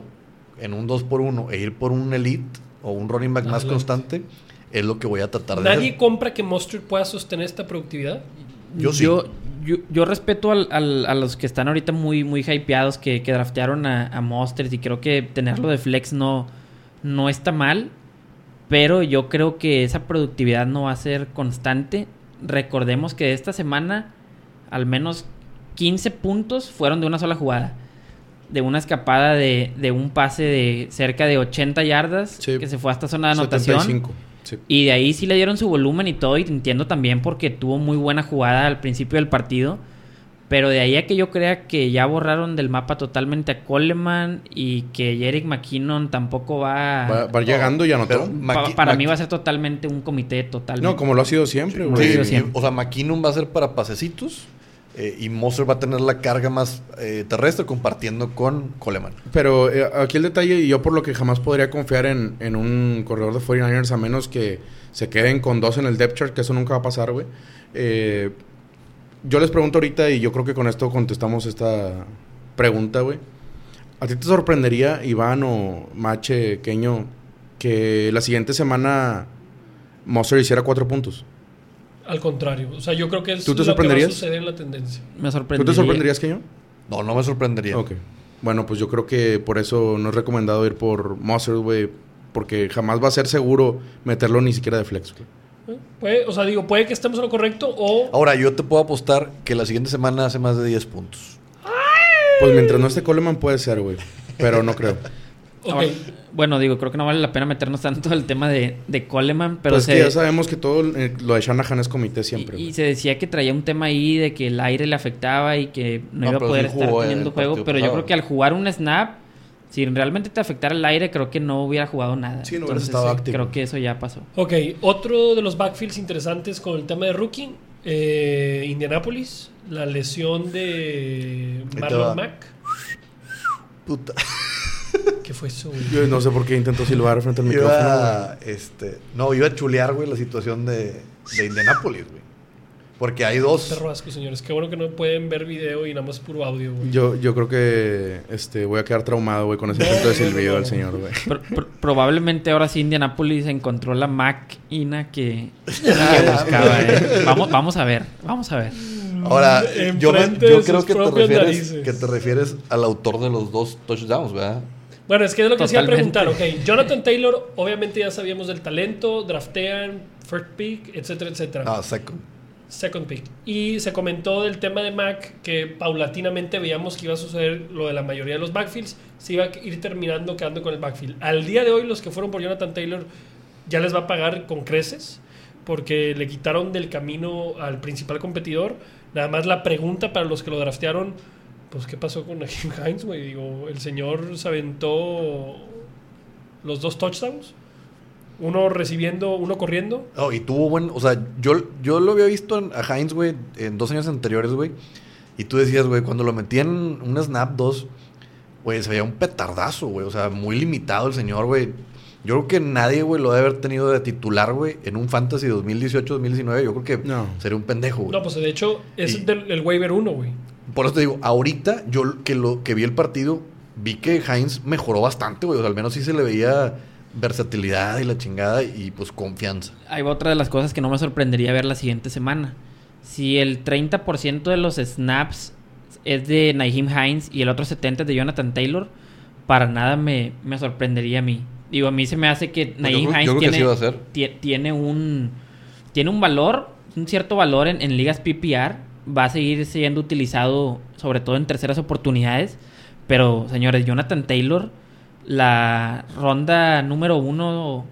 en un 2 por 1 e ir por un elite o un running back más Adelante. constante, es lo que voy a tratar de ¿Nadie hacer. compra que Mustard pueda sostener esta productividad? Yo sí. yo, yo, yo respeto al- al- a los que están ahorita muy, muy hypeados, que, que draftearon a, a Monsters y creo que tenerlo de flex no, no está mal, pero yo creo que esa productividad no va a ser constante. Recordemos que esta semana al menos 15 puntos fueron de una sola jugada. De una escapada de, de un pase de cerca de 80 yardas Sí. que se fue hasta zona de anotación. 75. Sí. Y de ahí sí le dieron su volumen y todo, y entiendo también porque tuvo muy buena jugada al principio del partido. Pero de ahí a que yo crea que ya borraron del mapa totalmente a Coleman y que Jerick McKinnon tampoco va... Va, va llegando y anotó. pa- para Maqui- mí va a ser totalmente un comité totalmente. No, como lo ha sido siempre, Sí, güey. Sí, o sea, McKinnon va a ser para pasecitos eh, y Moser va a tener la carga más eh, terrestre compartiendo con Coleman. Pero eh, aquí el detalle, y yo por lo que jamás podría confiar en, en un corredor de 49ers a menos que se queden con dos en el depth chart, que eso nunca va a pasar, güey. Eh, yo les pregunto ahorita, y yo creo que con esto contestamos esta pregunta, güey. ¿A ti te sorprendería, Iván o Mache, Queño, que la siguiente semana Monster hiciera cuatro puntos? Al contrario. O sea, yo creo que es ¿Tú te lo que va a sorprenderías? suceder en la tendencia. Me ¿Tú sorprendería. te sorprenderías, Queño? No, no me sorprendería. Ok. Bueno, pues yo creo que por eso no es recomendado ir por Monster, güey. Porque jamás va a ser seguro meterlo ni siquiera de flex, güey. ¿Eh? Puede- o sea, digo, puede que estemos en lo correcto o... Ahora, yo te puedo apostar que la siguiente semana hace más de 10 puntos. Pues mientras no esté Coleman puede ser, güey. Pero no creo. Ok. Bueno, digo, creo que no vale la pena meternos tanto el tema de, de Coleman, pero Pues es se, que ya sabemos que todo eh, lo de Shanahan es comité siempre, y, se decía que traía un tema ahí de que el aire le afectaba y que no, No, iba a poder sí estar teniendo juego, pero yo creo que al jugar un snap, si realmente te afectara el aire, creo que no hubiera jugado nada. Sí, no hubiera Entonces, estado activo. Creo que eso ya pasó. Ok, otro de los backfields interesantes con el tema de rookie, eh, Indianapolis, la lesión de. Marlon Mack. Puta. ¿Qué fue eso? güey? Yo no sé por qué intentó silbar frente al micrófono, güey. Iba, este, no, iba a chulear, güey, la situación de, de Indianapolis, güey. Porque hay dos. Perro asco, señores. Qué bueno que no pueden ver video y nada más puro audio, güey. Yo, yo creo que este, voy a quedar traumado, güey, con ese efecto de silbido del señor, güey. Pro- pro- probablemente ahora sí Indianapolis encontró la máquina que, que buscaba. eh. Vamos, vamos a ver, vamos a ver. Ahora, Enfrente yo, me- yo creo que te, refieres, narices. que te refieres al autor de los dos touchdowns, ¿verdad? Bueno, es que es lo que se iba a preguntar. Ok, Jonathan Taylor, obviamente ya sabíamos del talento, draftean, first pick, etcétera, etcétera. Ah, second. Second pick. Y se comentó del tema de Mac que paulatinamente veíamos que iba a suceder lo de la mayoría de los backfields. Se iba a ir terminando quedando con el backfield. Al día de hoy, los que fueron por Jonathan Taylor ya les va a pagar con creces porque le quitaron del camino al principal competidor. Nada más la pregunta para los que lo draftearon, pues ¿qué pasó con Naheem Hines, güey? Digo, el señor se aventó los dos touchdowns. Uno recibiendo, uno corriendo. Oh, y tuvo buen. O sea, yo, yo lo había visto en- a Heinz, güey, en dos años anteriores, güey. Y tú decías, güey, cuando lo metí en un snap 2, güey, se veía un petardazo, güey. O sea, muy limitado el señor, güey. Yo creo que nadie, güey, lo debe haber tenido de titular, güey, en un Fantasy 2018-2019. Yo creo que No. sería un pendejo, güey. No, pues de hecho es Y- del, el waiver 1, güey. Por eso te digo, ahorita yo que lo que vi el partido, vi que Heinz mejoró bastante, güey. O sea, al menos sí se le veía versatilidad y la chingada y pues confianza. Hay otra de las cosas que no me sorprendería ver la siguiente semana. Si el 30% de los snaps es de Naheem Hines y el otro 70% es de Jonathan Taylor, para nada me, me sorprendería a mí. Digo, a mí se me hace que Naheem creo- yo Hines que tiene, sí va tiene un tiene un valor, un cierto valor en, en ligas PPR. Va a seguir siendo utilizado sobre todo en terceras oportunidades. Pero, señores, Jonathan Taylor, la ronda número uno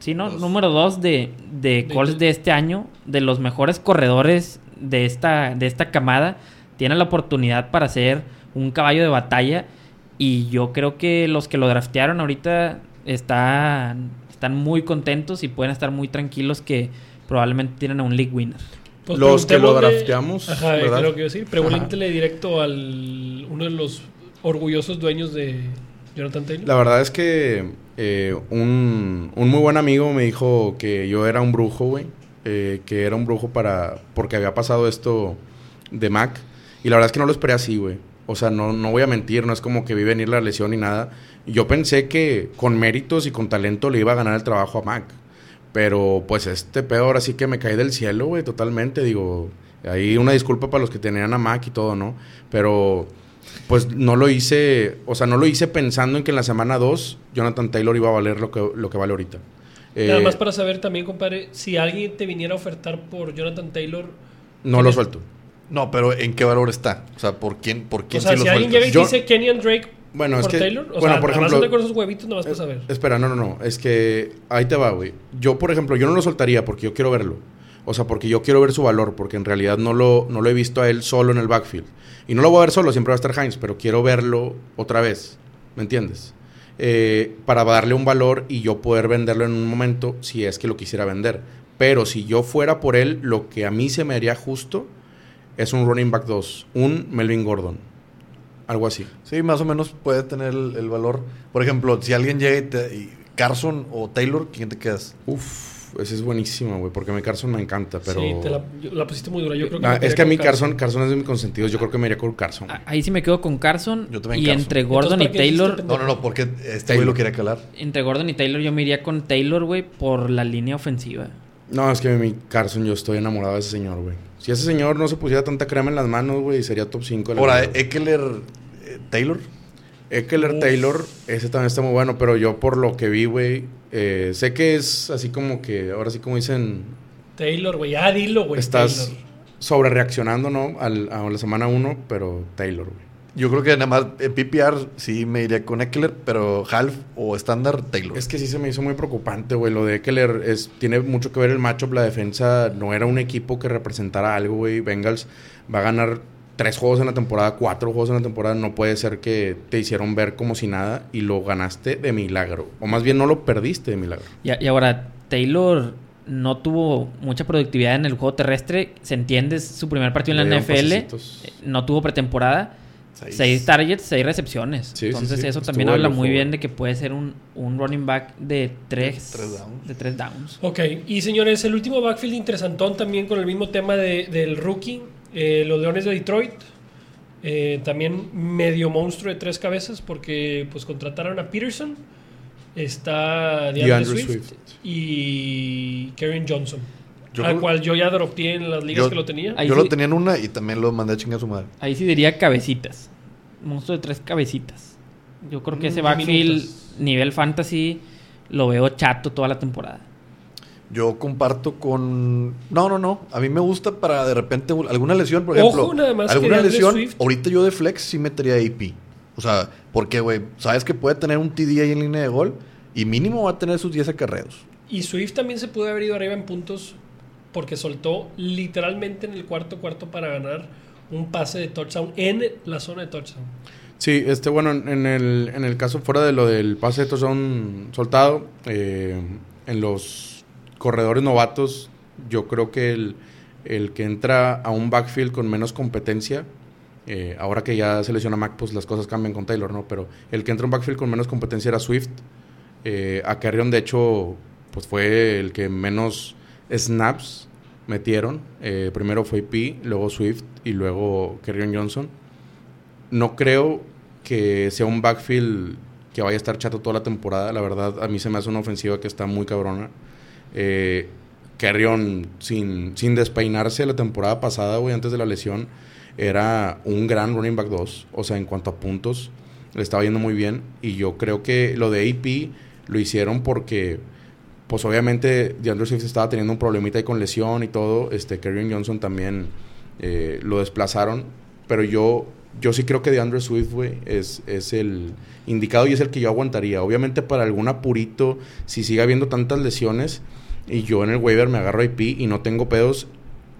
Sí, ¿no? Dos. Número dos de, de De- Colts de este año, de los mejores corredores de esta, de esta camada, tiene la oportunidad para ser un caballo de batalla. Y yo creo que los que lo draftearon ahorita están, están muy contentos y pueden estar muy tranquilos que probablemente tienen a un league winner. Pues Los que lo drafteamos, Ajá, ¿verdad? lo que decir. Pregúntele directo al uno de los orgullosos dueños de Jonathan Taylor. La verdad es que eh, un, un muy buen amigo me dijo que yo era un brujo, güey. eh, que era un brujo para... Porque había pasado esto de Mac. Y la verdad es que no lo esperé así, güey. O sea, no, no voy a mentir, no es como que vi venir la lesión ni nada. Yo pensé que con méritos y con talento le iba a ganar el trabajo a Mac. Pero pues este peor ahora sí que me caí del cielo, güey, totalmente. Digo, ahí una disculpa para los que tenían a Mac y todo, ¿no? Pero pues no lo hice, o sea, no lo hice pensando en que en la semana 2 Jonathan Taylor iba a valer lo que, lo que vale ahorita. Nada Eh, más para saber también, compadre, si alguien te viniera a ofertar por Jonathan Taylor, no lo suelto. No, pero ¿en qué valor está? O sea, ¿por quién, por quién o sea, sí lo si alguien llega y Yo- dice Kenyan Drake Bueno, por es que Taylor, o bueno, sea, por ejemplo, esos huevitos, para Eh, saber. Espera, no, no, no. Es que ahí te va, güey. Yo, por ejemplo, yo no lo soltaría porque yo quiero verlo. O sea, porque yo quiero ver su valor, porque en realidad no lo, no lo he visto a él solo en el backfield. Y no lo voy a ver solo, siempre va a estar Hines, pero quiero verlo otra vez. ¿Me entiendes? Eh, para darle un valor y yo poder venderlo en un momento si es que lo quisiera vender. Pero si yo fuera por él, lo que a mí se me haría justo es un running back 2, un Melvin Gordon. Algo así. Sí, más o menos puede tener el, el valor. Por ejemplo, si alguien llega y, te- y Carson o Taylor, ¿quién te quedas? Uf, esa es buenísima, güey, porque a mí Carson me encanta, pero... Sí, te la, yo- la pusiste muy dura. Yo creo que Ah, es que a mí Carson, Carson es de mis consentidos, yo creo que me iría con Carson. Ah, Ahí sí me quedo con Carson. Yo también y Carson. entre Gordon y Entonces, ¿para qué Taylor, No, no, no, porque este Taylor. güey lo quería calar. entre Gordon y Taylor yo me iría con Taylor, güey, por la línea ofensiva. No, es que mi Carson, yo estoy enamorado de ese señor, güey. Si ese señor no se pusiera tanta crema en las manos, güey, sería top 5. Ahora, Eckler, eh, Taylor. Eckler Uf. Taylor, ese también está muy bueno, pero yo por lo que vi, güey, eh, sé que es así como que, ahora sí como dicen, Taylor, güey. Ya dilo, güey. estás Taylor. sobre reaccionando, ¿no? Al- a la semana 1, pero Taylor, güey. Yo creo que nada más en PPR sí me iría con Eckler, pero half o estándar Taylor. Es que sí se me hizo muy preocupante, güey. Lo de Eckler es, tiene mucho que ver el matchup. La defensa no era un equipo que representara algo, güey. Bengals va a ganar tres juegos en la temporada, cuatro juegos en la temporada. No puede ser que te hicieron ver como si nada y lo ganaste de milagro. O más bien no lo perdiste de milagro. Y, ahora, Taylor no tuvo mucha productividad en el juego terrestre. Se entiende, es su primer partido en la NFL. pasecitos. eh, No tuvo pretemporada. Seis. Seis targets, seis recepciones. Sí, Entonces sí. eso Estuvo también habla muy bien güey. de que puede ser un, un running back de tres, Tres downs. De tres downs. Ok, y señores, el último backfield interesantón también con el mismo tema de- del rookie, eh, los Leones de Detroit. Eh, también medio monstruo de tres cabezas porque pues contrataron a Peterson, está DeAndre Swift, Swift. y Karen Johnson, Yo al creo- cual yo ya dropé en las ligas Yo- que lo tenía. Ahí Yo sí- lo tenía en una y también lo mandé a chingar a su madre. Ahí sí diría cabecitas. Monstruo de tres cabecitas. Yo creo que ese Mm, backfield, minutos. nivel fantasy, lo veo chato toda la temporada. Yo comparto con... No, no, no. A mí me gusta para de repente alguna lesión, por ejemplo. Ojo, nada más que alguna DeAndre lesión. Swift- Ahorita yo de flex sí metería AP. O sea, porque, güey, sabes que puede tener un TD ahí en línea de gol y mínimo va a tener sus 10 acarreos. Y Swift también se pudo haber ido arriba en puntos porque soltó literalmente en el cuarto cuarto para ganar un pase de touchdown en la zona de touchdown. Sí, este, bueno, en el, en el caso fuera de lo del pase de touchdown soltado, eh, en los corredores novatos, yo creo que el, el que entra a un backfield con menos competencia, eh, ahora que ya se lesiona Mac, pues las cosas cambian con Taylor, ¿no? Pero el que entra a un backfield con menos competencia era Swift. Eh, a Carrion, de hecho, pues fue el que menos snaps metieron. Eh, primero fue P, luego Swift y luego Carrion Johnson. No creo que sea un backfield que vaya a estar chato toda la temporada. La verdad, a mí se me hace una ofensiva que está muy cabrona. Eh, sin, sin despeinarse la temporada pasada, güey, antes de la lesión, era un gran running back 2. O sea, en cuanto a puntos, le estaba yendo muy bien. Y yo creo que lo de AP lo hicieron porque, pues obviamente, DeAndre Swift estaba teniendo un problemita ahí con lesión y todo. Este, Kerryon Johnson también eh, lo desplazaron. Pero yo yo sí creo que DeAndre Swift, güey, es, es el indicado y es el que yo aguantaría. Obviamente para algún apurito, si sigue habiendo tantas lesiones y yo en el waiver me agarro a IP y no tengo pedos,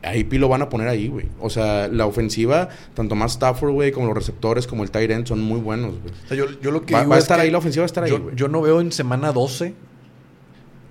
a IP lo van a poner ahí, güey. O sea, la ofensiva, tanto más Stafford, güey, como los receptores, como el tight end, son muy buenos, güey. O sea, yo, yo lo que Va, digo va a es estar que ahí, la ofensiva va a estar ahí, güey. yo no veo en semana 12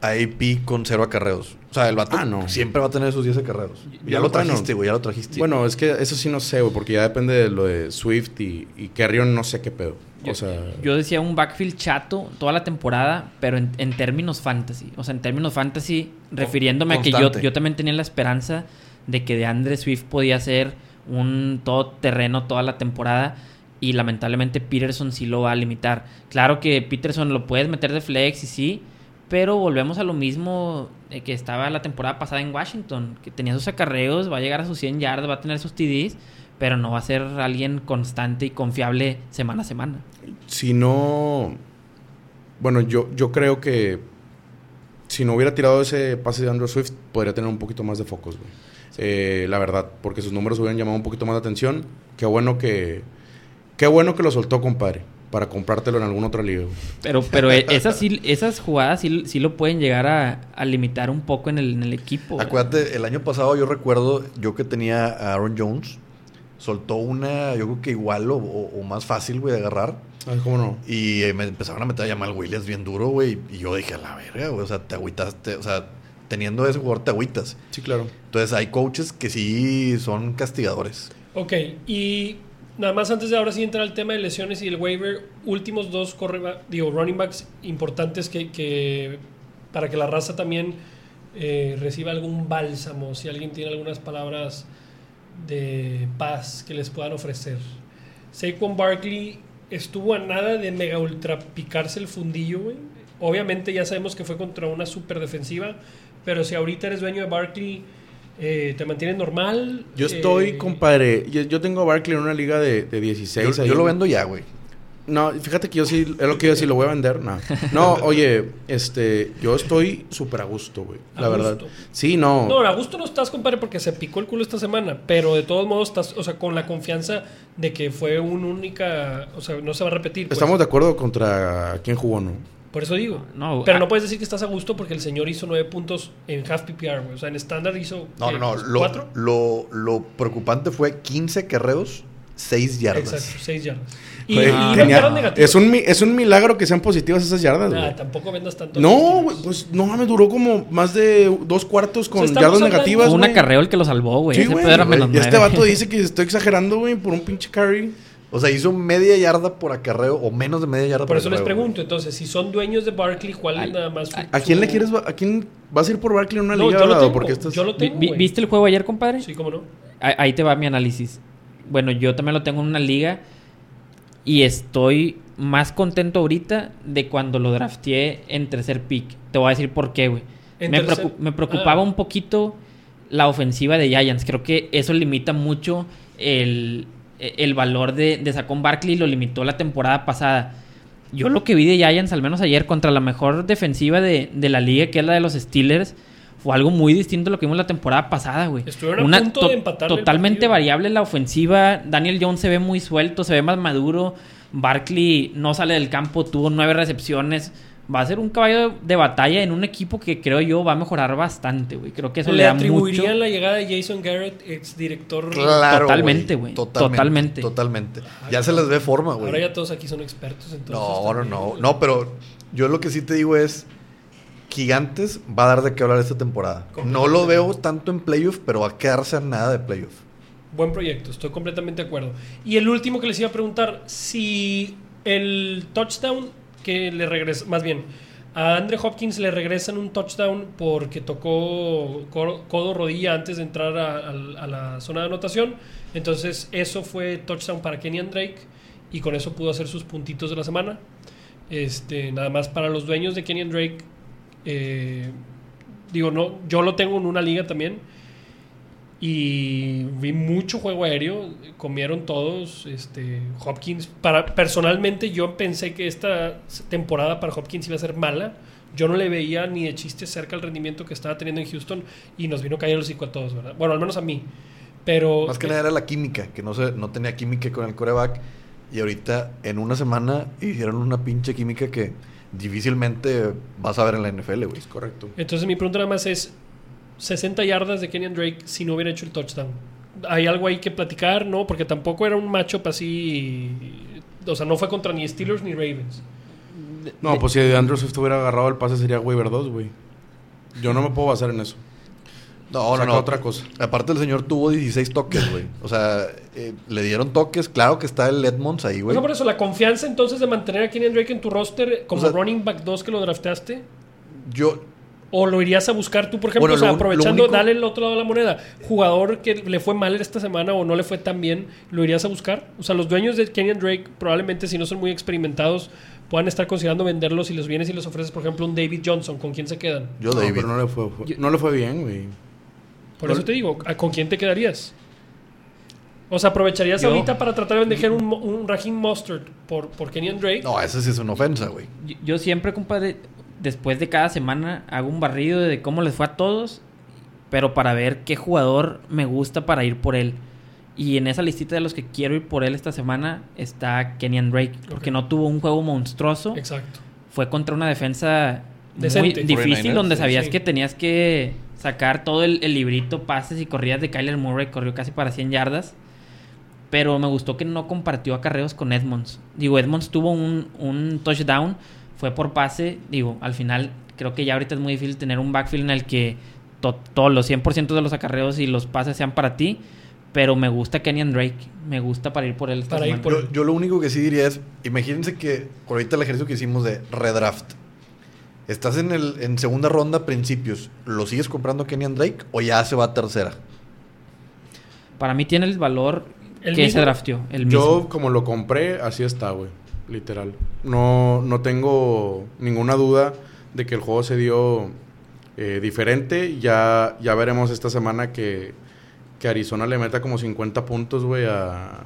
a AP con cero acarreos. O sea, el vato Ah, no. siempre va a tener esos 10 acarreos. Ya lo trajiste, güey, ya lo trajiste. Bueno, es que eso sí no sé, güey, porque ya depende de lo de Swift y, y Carrion, no sé qué pedo. Yo, O sea, yo decía un backfield chato toda la temporada, pero en, en términos fantasy. O sea, en términos fantasy, refiriéndome a que yo, yo también tenía la esperanza de que de Andre Swift podía ser un todoterreno toda la temporada. Y lamentablemente Peterson sí lo va a limitar. Claro que Peterson lo puedes meter de flex y sí, pero volvemos a lo mismo eh, que estaba la temporada pasada en Washington, que tenía sus acarreos, va a llegar a sus 100 yardas, va a tener sus TDs, pero no va a ser alguien constante y confiable semana a semana. si no. Bueno, yo, yo creo que si no hubiera tirado ese pase de Andrew Swift, podría tener un poquito más de focos, güey. Eh, la verdad, porque sus números hubieran llamado un poquito más de atención. Qué bueno que. Qué bueno que lo soltó, compadre. Para comprártelo en alguna otra liga, güey. Pero, pero e- esas, sí- esas jugadas sí, sí lo pueden llegar a, a limitar un poco en el, en el equipo. güey. Acuérdate, el año pasado yo recuerdo, yo que tenía a Aaron Jones, soltó una, yo creo que igual o, o- o más fácil, güey, de agarrar. Ah, ¿Cómo no? Y eh, me empezaron a meter a Jamal Williams bien duro, güey. Y yo dije, a la verga, güey. O sea, te agüitaste. O sea, teniendo ese jugador te agüitas. Sí, claro. Entonces hay coaches que sí son castigadores. Ok, y nada más antes de ahora sí entrar al tema de lesiones y el waiver, últimos dos corre, digo, running backs importantes que, para que la raza también eh, reciba algún bálsamo, si alguien tiene algunas palabras de paz que les puedan ofrecer. Saquon Barkley estuvo a nada de mega ultra picarse el fundillo, güey. Obviamente ya sabemos que fue contra una super defensiva, pero si ahorita eres dueño de Barkley, eh, te mantienes normal. Yo estoy, eh, compadre. Yo, yo tengo a Barkley en una liga de, de 16. Yo, lo vendo ya, güey. No, fíjate que yo sí, es lo que yo sí lo voy a vender, no. No, oye, este, yo estoy súper a gusto, güey, la verdad. Sí, no. No, a gusto no estás, compadre, porque se picó el culo esta semana. Pero de todos modos estás, o sea, con la confianza de que fue una única. O sea, no se va a repetir. pues. Estamos de acuerdo contra quién jugó, ¿no? Por eso digo. No, pero ah. no puedes decir que estás a gusto porque el señor hizo nueve puntos en half PPR, güey. O sea, en estándar hizo. No, no, no. Lo, ¿Cuatro? lo, lo preocupante fue 15 carreos, 6 yardas. Exacto, seis yardas. Y, y Ah, no tenía- es, un, es un milagro que sean positivas esas yardas, Nah, güey. tampoco vendas tanto. No, güey, pues no me duró como más de dos cuartos con O sea, estamos yardas negativas, Fue un acarreo el que lo salvó, güey. Sí, Y este vato dice que estoy exagerando, güey, por un pinche carry. O sea, hizo media yarda por acarreo o menos de media yarda Por por eso les pregunto, entonces, si son dueños de Barkley, ¿cuál Ay, es nada más? su- ¿A quién le quieres, a quién vas a ir por Barkley en una No, liga, yo lo tengo, Porque estás... yo lo Vi- tengo, vi- güey. ¿Viste el juego ayer, compadre? Sí, cómo no. Ahí, ahí te va mi análisis. Bueno, yo también lo tengo en una liga y estoy más contento ahorita de cuando lo drafteé en tercer pick. Te voy a decir por qué, güey. Me preocupaba Ah. un poquito la ofensiva de Giants. Creo que eso limita mucho el, el valor de, de Saquon Barkley. Lo limitó la temporada pasada. Yo lo que vi de Giants, al menos ayer, contra la mejor defensiva de, de la liga, que es la de los Steelers, fue algo muy distinto a lo que vimos la temporada pasada, güey. Estuvieron a punto de empatarle el Totalmente variable la ofensiva. Daniel Jones se ve muy suelto, se ve más maduro. Barkley no sale del campo, tuvo nueve recepciones. Va a ser un caballo de batalla en un equipo que creo yo va a mejorar bastante, güey. Creo que eso le, le da mucho. atribuirían la llegada de Jason Garrett, exdirector. Claro, Totalmente, güey. Totalmente. Totalmente. Ya se les ve forma, güey. Ahora ya todos aquí son expertos en todo No, no, no. No, pero yo lo que sí te digo es. Gigantes va a dar de qué hablar esta temporada. No lo veo tanto en playoff, pero va a quedarse a nada de playoff. Buen proyecto, estoy completamente de acuerdo. Y el último que les iba a preguntar, si el touchdown que le regresa, más bien, a Andre Hopkins le regresan un touchdown porque tocó co- codo rodilla antes de entrar a la zona de anotación. Entonces, eso fue touchdown para Kenyan Drake y con eso pudo hacer sus puntitos de la semana. Este, nada más para los dueños de Kenyan Drake. eh, digo, no, yo lo tengo en una liga también. Y vi mucho juego aéreo, comieron todos. Este, Hopkins, para, personalmente yo pensé que esta temporada para Hopkins iba a ser mala. Yo no le veía ni de chiste cerca el rendimiento que estaba teniendo en Houston y nos vino caer el hocico a todos, ¿verdad? Bueno, al menos a mí. Pero Más que nada era la química, que no, se, no tenía química con el coreback. Y ahorita, en una semana, hicieron una pinche química que difícilmente vas a ver en la NFL, güey. Es correcto. Entonces mi pregunta nada más es 60 yardas de Kenyan Drake si no hubiera hecho el touchdown. ¿Hay algo ahí que platicar? No, porque tampoco era un matchup así... O sea, no fue contra ni Steelers ni Ravens. No, pues si Andrew Swift hubiera agarrado el pase sería waiver 2, güey. Yo no me puedo basar en eso. No, no, Saca no. otra cosa. Aparte, el señor tuvo 16 toques, güey. O sea, eh, le dieron toques. Claro que está el Edmonds ahí, güey. sea, por eso, la confianza entonces de mantener a Kenyan Drake en tu roster como O sea- running back 2 que lo drafteaste. Yo, ¿O lo irías a buscar tú, por ejemplo? Bueno, o sea, lo- aprovechando, lo único- dale el otro lado de la moneda. Jugador que le fue mal esta semana o no le fue tan bien, ¿lo irías a buscar? O sea, los dueños de Kenyan Drake probablemente, si no son muy experimentados, puedan estar considerando venderlos y los vienes y les ofreces, por ejemplo, un David Johnson. ¿Con quién se quedan? yo No, David. pero no le fue, no le fue bien, güey. Por eso te digo, ¿a- ¿con quién te quedarías? O sea, ¿aprovecharías Yo- ahorita para tratar de vender un, un Raheem Mustard por, por Kenyan Drake? No, esa sí es una ofensa, güey. Yo, yo siempre, compadre, después de cada semana hago un barrido de cómo les fue a todos, pero para ver qué jugador me gusta para ir por él. Y en esa listita de los que quiero ir por él esta semana está Kenyan Drake, porque no tuvo un juego monstruoso. Exacto. Fue contra una defensa muy difícil, 49ers, donde sabías sí. que tenías que sacar todo el, el librito, pases y corridas de Kyler Murray, corrió casi para 100 yardas. Pero me gustó que no compartió acarreos con Edmonds. Digo, Edmonds tuvo un, un touchdown, fue por pase. Digo, al final creo que ya ahorita es muy difícil tener un backfield en el que to- todos los 100% de los acarreos y los pases sean para ti. Pero me gusta Kenyan Drake. Me gusta para ir por él esta Para ir por- Yo, yo lo único que sí diría es, imagínense que por ahorita el ejercicio que hicimos de redraft, estás en, el, en segunda ronda, principios, ¿lo sigues comprando Kenyan Drake o ya se va a tercera? Para mí tiene el valor ¿El que mismo? se drafteó. El mismo. Yo, como lo compré, así está, güey. Literal. No, no tengo ninguna duda de que el juego se dio eh, diferente. Ya, ya veremos esta semana que, que Arizona le meta como 50 puntos, güey, a,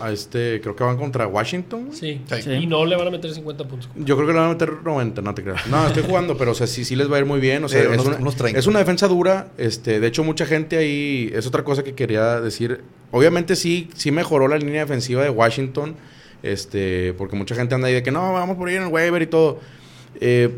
a este... Creo que van contra Washington. Sí. Sí. Sí. Y no le van a meter 50 puntos. Yo creo que le van a meter 90, no te creas. No, estoy jugando, pero o sea, sí, sí les va a ir muy bien. O sea, Sí, es, unos- una, unos 30. es una defensa dura. Este, de hecho, mucha gente ahí. Es otra cosa que quería decir. Obviamente sí, sí mejoró la línea defensiva de Washington. Este, porque mucha gente anda ahí de que no, vamos por ahí en el waiver y todo. Eh,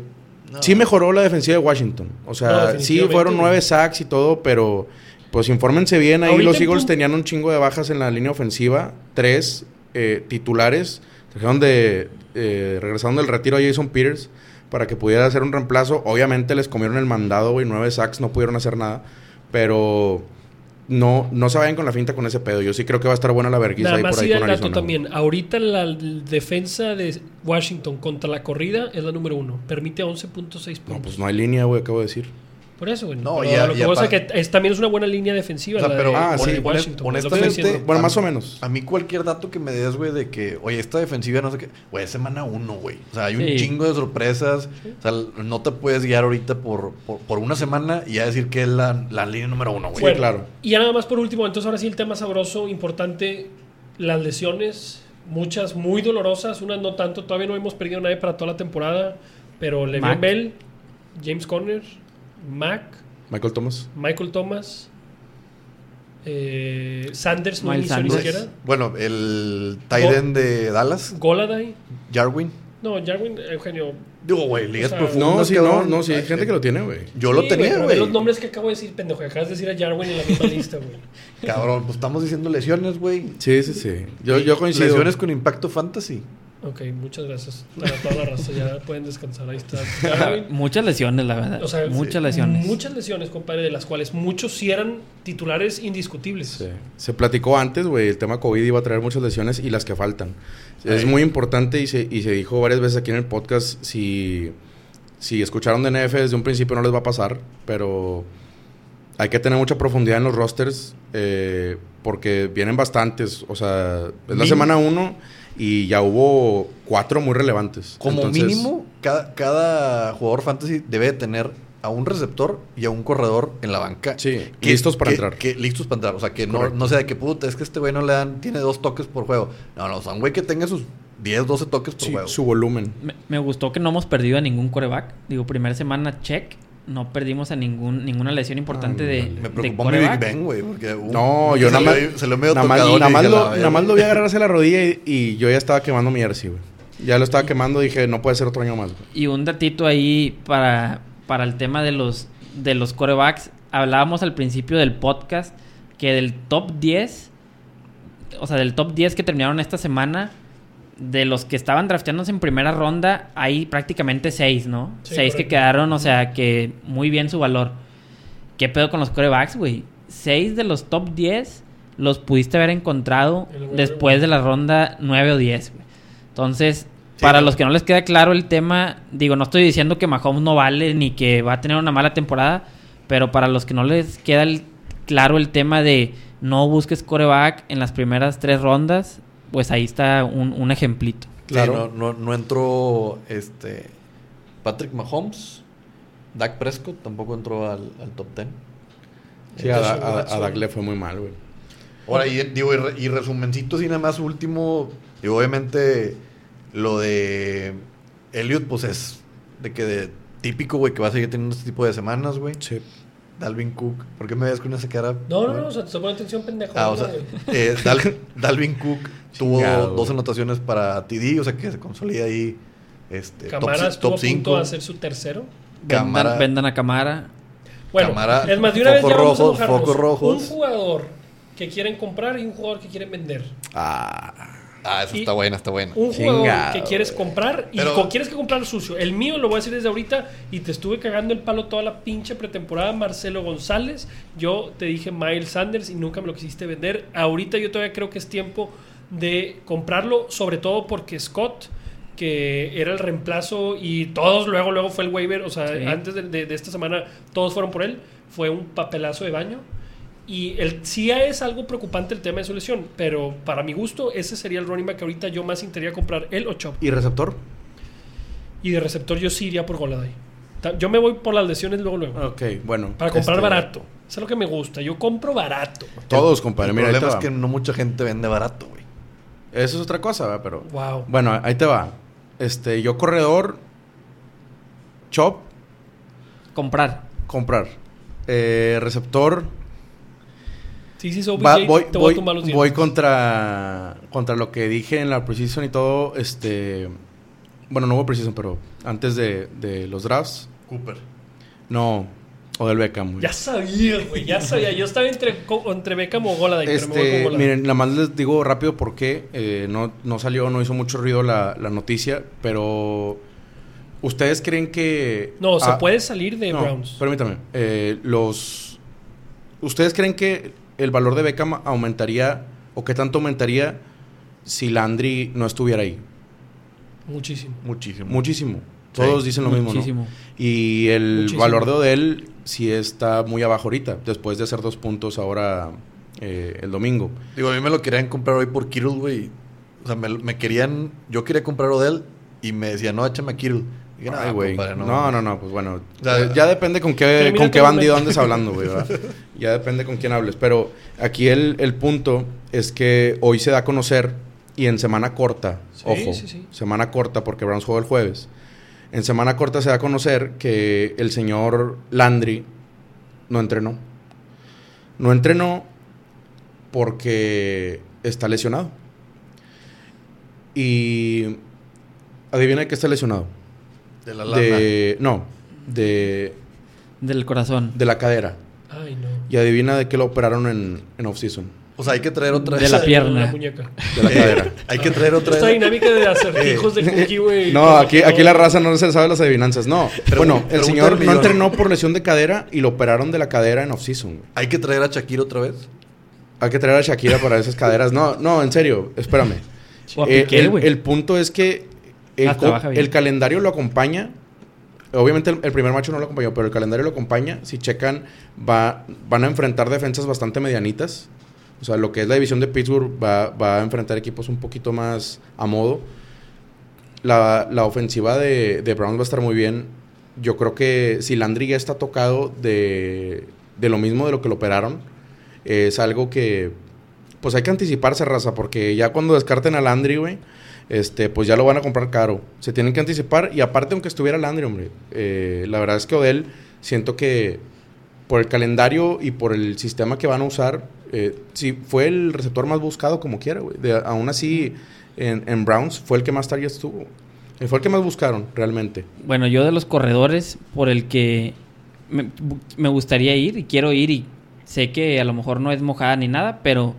No. Sí mejoró la defensiva de Washington. O No, sea, sí fueron nueve sacks y todo, pero pues infórmense bien. Ahí los Eagles tenían un chingo de bajas en la línea ofensiva. Tres eh, titulares. Trajeron de... Eh, regresaron del retiro a Jason Peters para que pudiera hacer un reemplazo. Obviamente les comieron el mandado, güey. Nueve sacks, no pudieron hacer nada. Pero no, no se vayan con la finta con ese pedo. Yo sí creo que va a estar buena la vergüenza ahí por ahí con Arizona. también. Ahorita la defensa de Washington contra la corrida es la número uno. Permite 11.6 puntos. No, pues no hay línea, güey, acabo de decir. Por eso, güey. No, Pero y a- lo que pasa es que es- también es una buena línea defensiva. O sea, la pero de, ah, sí, Washington. honestamente, diciendo. Bueno, más o menos. A mí cualquier dato que me des, güey, de que, oye, esta defensiva no sé qué, güey, es semana uno, güey. O sea, hay un Sí. chingo de sorpresas. O sea, no te puedes guiar ahorita por, por, por una semana y ya decir que es la, la línea número uno, güey. Bueno, claro. Y ya nada más por último, entonces ahora sí el tema sabroso, importante, las lesiones, muchas muy dolorosas, unas no tanto, todavía no hemos perdido a nadie para toda la temporada, pero Le'Veon. Bell, James Conner, Mac, Michael Thomas. Michael Thomas, eh, Sanders, no inició ni siquiera, Bueno, el Tyden de Dallas, Goladay, Jarwin. no, Jarwin, Eugenio. Digo, güey, ligas O sea, profundas. No, sí, no, no, sí, hay Ay, gente que lo tiene, güey. Yo lo tenía, güey. los nombres que acabo de decir, pendejo, acabas de decir a Jarwin en la misma lista, güey. Cabrón, pues estamos diciendo lesiones, güey. Sí, sí, sí. Yo, yo coincido. Lesiones con impacto fantasy. Ok, muchas gracias. Para toda la raza, ya pueden descansar. Ahí está. Muchas lesiones, la verdad. O sea, muchas sí, lesiones. Muchas lesiones, compadre, de las cuales muchos sí eran titulares indiscutibles. Sí. Se platicó antes, güey, el tema COVID iba a traer muchas lesiones y las que faltan. Es muy importante y se, y se dijo varias veces aquí en el podcast, si, si escucharon de NF desde un principio no les va a pasar, pero hay que tener mucha profundidad en los rosters eh, porque vienen bastantes. O sea, es la semana uno y ya hubo cuatro muy relevantes. Como Entonces, mínimo, cada, cada jugador fantasy debe de tener a un receptor y a un corredor en la banca. Sí, listos para que- entrar. que- listos para entrar. O sea, que no, no sea de que puta, es que este güey no le dan, tiene dos toques por juego. No, no, o sea, un güey que tenga sus 10, 12 toques por sí, juego. su volumen. Me, me gustó que no hemos perdido a ningún coreback. Digo, primera semana check. No perdimos a ningún, ninguna lesión importante de. Me de preocupó mi Big. Ben, güey, porque... uh, No, yo nada más. Se lo medio nada más, nada más lo, "La verga". nada más lo vi agarrarse la rodilla y, y yo ya estaba quemando mi jersey, güey. Ya lo estaba quemando y dije, no puede ser otro año más, güey. Y un datito ahí para, para el tema de los, de los corebacks. Hablábamos al principio del podcast que del top 10, o sea, del top 10 que terminaron esta semana, de los que estaban drafteándose en primera ronda, hay prácticamente 6, ¿no? Sí, 6 que quedaron, o sea, que muy bien su valor. ¿Qué pedo con los corebacks, güey? 6 de los top 10 los pudiste haber encontrado después de la ronda 9 o 10, güey. Entonces, Sí, para los que no les queda claro el tema, digo, no estoy diciendo que Mahomes no vale ni que va a tener una mala temporada, pero para los que no les queda el- claro el tema de no busques coreback en las primeras tres rondas, pues ahí está un, un ejemplito. Sí, Claro. no, no, no entró este Patrick Mahomes, Dak Prescott tampoco entró al, al top 10. Sí, a, Entonces, a, a Watson. Dak le fue muy mal, güey. Ahora, y, digo, y, re- y resumencito, nada más último, y obviamente lo de Elliot, pues es de que de típico, güey, que va a seguir teniendo este tipo de semanas, güey. Sí. Dalvin Cook, ¿por qué me ves con esa cara? No, no, no, o sea, te estoy poniendo atención, pendejo. Ah, o sea, eh, Dal- Dalvin Cook tuvo Chingado, dos anotaciones para TD, o sea que se consolida ahí este, Camara top, estuvo top a punto 5. de hacer su tercero. Cámara. Vendan, vendan a Camara. Bueno, Cámara, es más, de una vez ya vamos a focos rojos. Un jugador que quieren comprar y un jugador que quieren vender. Ah, Ah, eso Y- está buena, está buena. Un Chingado, que quieres comprar y Pero- quieres que comprar sucio. El mío lo voy a decir desde ahorita y te estuve cagando el palo toda la pinche pretemporada, Marcelo González. Yo te dije Miles Sanders y nunca me lo quisiste vender. Ahorita yo todavía creo que es tiempo de comprarlo, sobre todo porque Scott, que era el reemplazo y todos luego, luego fue el waiver, o sea, Sí. antes de, de- de esta semana todos fueron por él, fue un papelazo de baño. Y el, sí es algo preocupante el tema de su lesión, pero para mi gusto, ese sería el running back que ahorita yo más intentaría comprar, él o Chop. ¿Y receptor? Y de receptor yo sí iría por Goladay. Yo me voy por las lesiones luego, luego. Ok, bueno. para comprar este, barato. Eso es lo que me gusta. Yo compro barato. Todos, compadre. El Mira, problema es que no mucha gente vende barato, güey. Eso es otra cosa, ¿verdad? Pero... Wow. Bueno, ahí te va. Este, yo corredor, chop, Comprar. comprar. Eh, receptor, Sí, sí, so va- BJ, voy, te voy, voy, a tumbar los voy contra, contra lo que dije en la precision y todo. Este, bueno, no hubo precision, pero antes de, de los drafts, Cooper. no, o del Beckham. güey. Ya sabía, güey. Ya sabía. Yo estaba entre, entre Beckham o Goladay, pero me voy con Este, miren, nada más les digo rápido por qué. eh, no, no salió, no hizo mucho ruido la, la noticia, pero ¿ustedes creen que... No, se ah, puede salir de no, Browns. Permítame. eh, los, ¿Ustedes creen que el valor de Beckham aumentaría o qué tanto aumentaría si Landry no estuviera ahí? Muchísimo. Muchísimo. Muchísimo. Todos dicen lo mismo, ¿no? Muchísimo. Y el Muchísimo. valor de Odell sí está muy abajo ahorita, después de hacer dos puntos ahora eh, el domingo. Digo, a mí me lo querían comprar hoy por Kittle, güey. O sea, me, me querían... Yo quería comprar Odell y me decían, no, échame a Kittle. Dije, Ay, no, güey. No, no, no, pues bueno. O sea, ya depende con qué, con qué bandido andes hablando, güey. ya depende con quién hables. Pero aquí el, el punto es que hoy se da a conocer y en semana corta, Sí, ojo, sí, sí. semana corta porque Browns juega el jueves. En semana corta se da a conocer que el señor Landry no entrenó. No entrenó porque está lesionado. Y adivina de qué está lesionado. De la lana. De, no, de, Del corazón. de la cadera. Ay, no. Y adivina de qué lo operaron en, en off-season. O sea, hay que traer otra De la pierna. La muñeca. De la Eh, cadera. hay que traer otra Esta dinámica de acertijos de Cookie, güey. No, aquí, aquí la raza no se sabe las adivinanzas. No. Bueno, el señor no entrenó por lesión de cadera y lo operaron de la cadera en off-season. Hay que traer a Shakira otra vez. Hay que traer a Shakira para esas caderas. No, no, en serio, espérame. O a Eh, el punto es que el, Ah, co- trabaja bien. el calendario lo acompaña. Obviamente el, el primer macho no lo acompañó, pero el calendario lo acompaña. Si checan, va, van a enfrentar defensas bastante medianitas. O sea, lo que es la división de Pittsburgh va, va a enfrentar equipos un poquito más a modo. La, la ofensiva de, de Browns va a estar muy bien. Yo creo que si Landry ya está tocado de, de lo mismo de lo que lo operaron, es algo que pues hay que anticiparse, raza, porque ya cuando descarten a Landry, güey, este, pues ya lo van a comprar caro. Se tienen que anticipar y aparte, aunque estuviera Landry, hombre, eh, la verdad es que Odell siento que por el calendario y por el sistema que van a usar, eh, sí, fue el receptor más buscado como quiera, güey. Aún así, en, en Browns fue el que más targets tuvo. Eh, Fue el que más buscaron, realmente. Bueno, yo de los corredores por el que me, me gustaría ir y quiero ir y sé que a lo mejor no es mojada ni nada, pero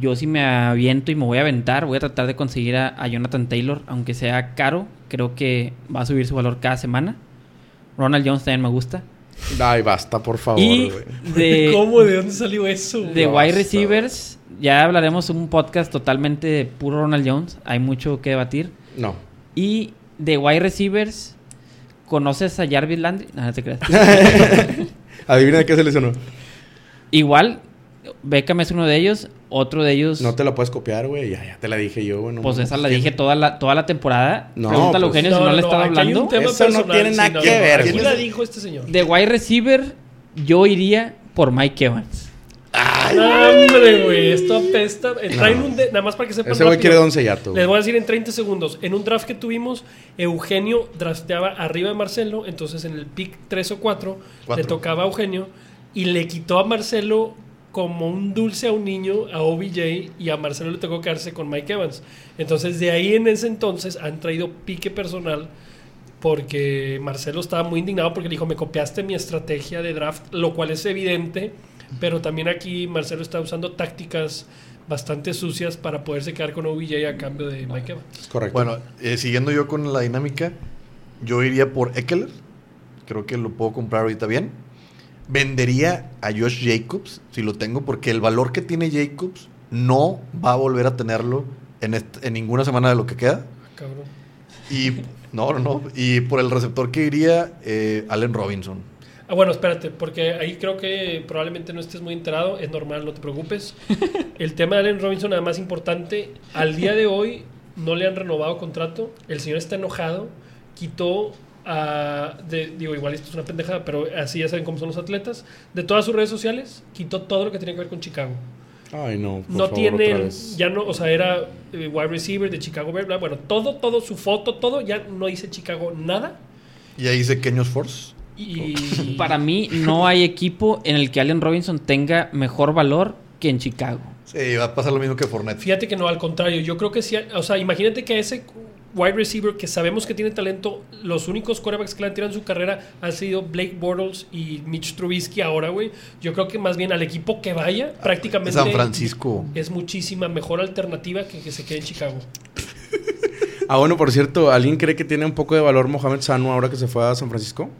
yo sí me aviento y me voy a aventar, voy a tratar de conseguir a, a Jonathan Taylor, aunque sea caro, creo que va a subir su valor cada semana. Ronald Jones también me gusta. Ay, basta, por favor, y de, ¿Cómo? ¿De dónde salió eso? de No, wide receivers, ya hablaremos un podcast totalmente de puro Ronald Jones, hay mucho que debatir. No. Y de wide receivers, ¿conoces a Jarvis Landry? No, no te creas. Adivina de qué se lesionó. Igual, Beckham es uno de ellos. Otro de ellos, No te la puedes copiar, güey. Ya, ya te la dije yo, güey. no pues esa la dije toda la, toda la temporada. No, Pregúntale a pues- Eugenio si no, le estaba hablando. Eso no tiene nada que ver, güey. la dijo este señor. De wide receiver, yo iría por Mike Evans. Hombre, güey, esto apesta. Traen un de- nada más para que sepan Ese güey quiere Don Sellato. Les voy a decir en 30 segundos. En un draft que tuvimos, Eugenio drafteaba arriba de Marcelo. Entonces en el pick 3 o 4 le Cuatro. tocaba a Eugenio y le quitó a Marcelo como un dulce a un niño, a OBJ, y a Marcelo le tocó quedarse con Mike Evans. Entonces de ahí en ese entonces han traído pique personal porque Marcelo estaba muy indignado porque le dijo, me copiaste mi estrategia de draft, lo cual es evidente, pero también aquí Marcelo está usando tácticas bastante sucias para poderse quedar con OBJ a cambio de Mike Evans. Es correcto. Bueno, eh, siguiendo yo con la dinámica, yo iría por Eckler. Creo que lo puedo comprar ahorita bien. Vendería a Josh Jacobs si lo tengo, porque el valor que tiene Jacobs no va a volver a tenerlo en, en ninguna semana de lo que queda. Cabrón. Y no, no, no. Y por el receptor que iría, eh, Allen Robinson. Ah, bueno, espérate, porque ahí creo que probablemente no estés muy enterado, es normal, no te preocupes. El tema de Allen Robinson, nada más importante, al día de hoy no le han renovado contrato, el señor está enojado, quitó a, de- digo, igual esto es una pendejada, pero así ya saben cómo son los atletas, de todas sus redes sociales, quitó todo lo que tenía que ver con Chicago. Ay, no. por no favor, tiene, otra vez. ya no, o sea, era eh, wide receiver de Chicago bla, bueno, todo, todo, su foto, todo, ya no dice Chicago nada. Y ahí dice Kenyos Force. Y Para mí, no hay equipo en el que Allen Robinson tenga mejor valor que en Chicago. Sí, va a pasar lo mismo que Fournette. Fíjate que no, al contrario, yo creo que sí, o sea, imagínate que a ese wide receiver que sabemos que tiene talento, los únicos quarterbacks que le han tirado en su carrera han sido Blake Bortles y Mitch Trubisky ahora, güey. Yo creo que más bien al equipo que vaya, prácticamente San Francisco. es muchísima mejor alternativa que que se quede en Chicago. Ah, bueno, por cierto, ¿alguien cree que tiene un poco de valor Mohamed Sanu ahora que se fue a San Francisco?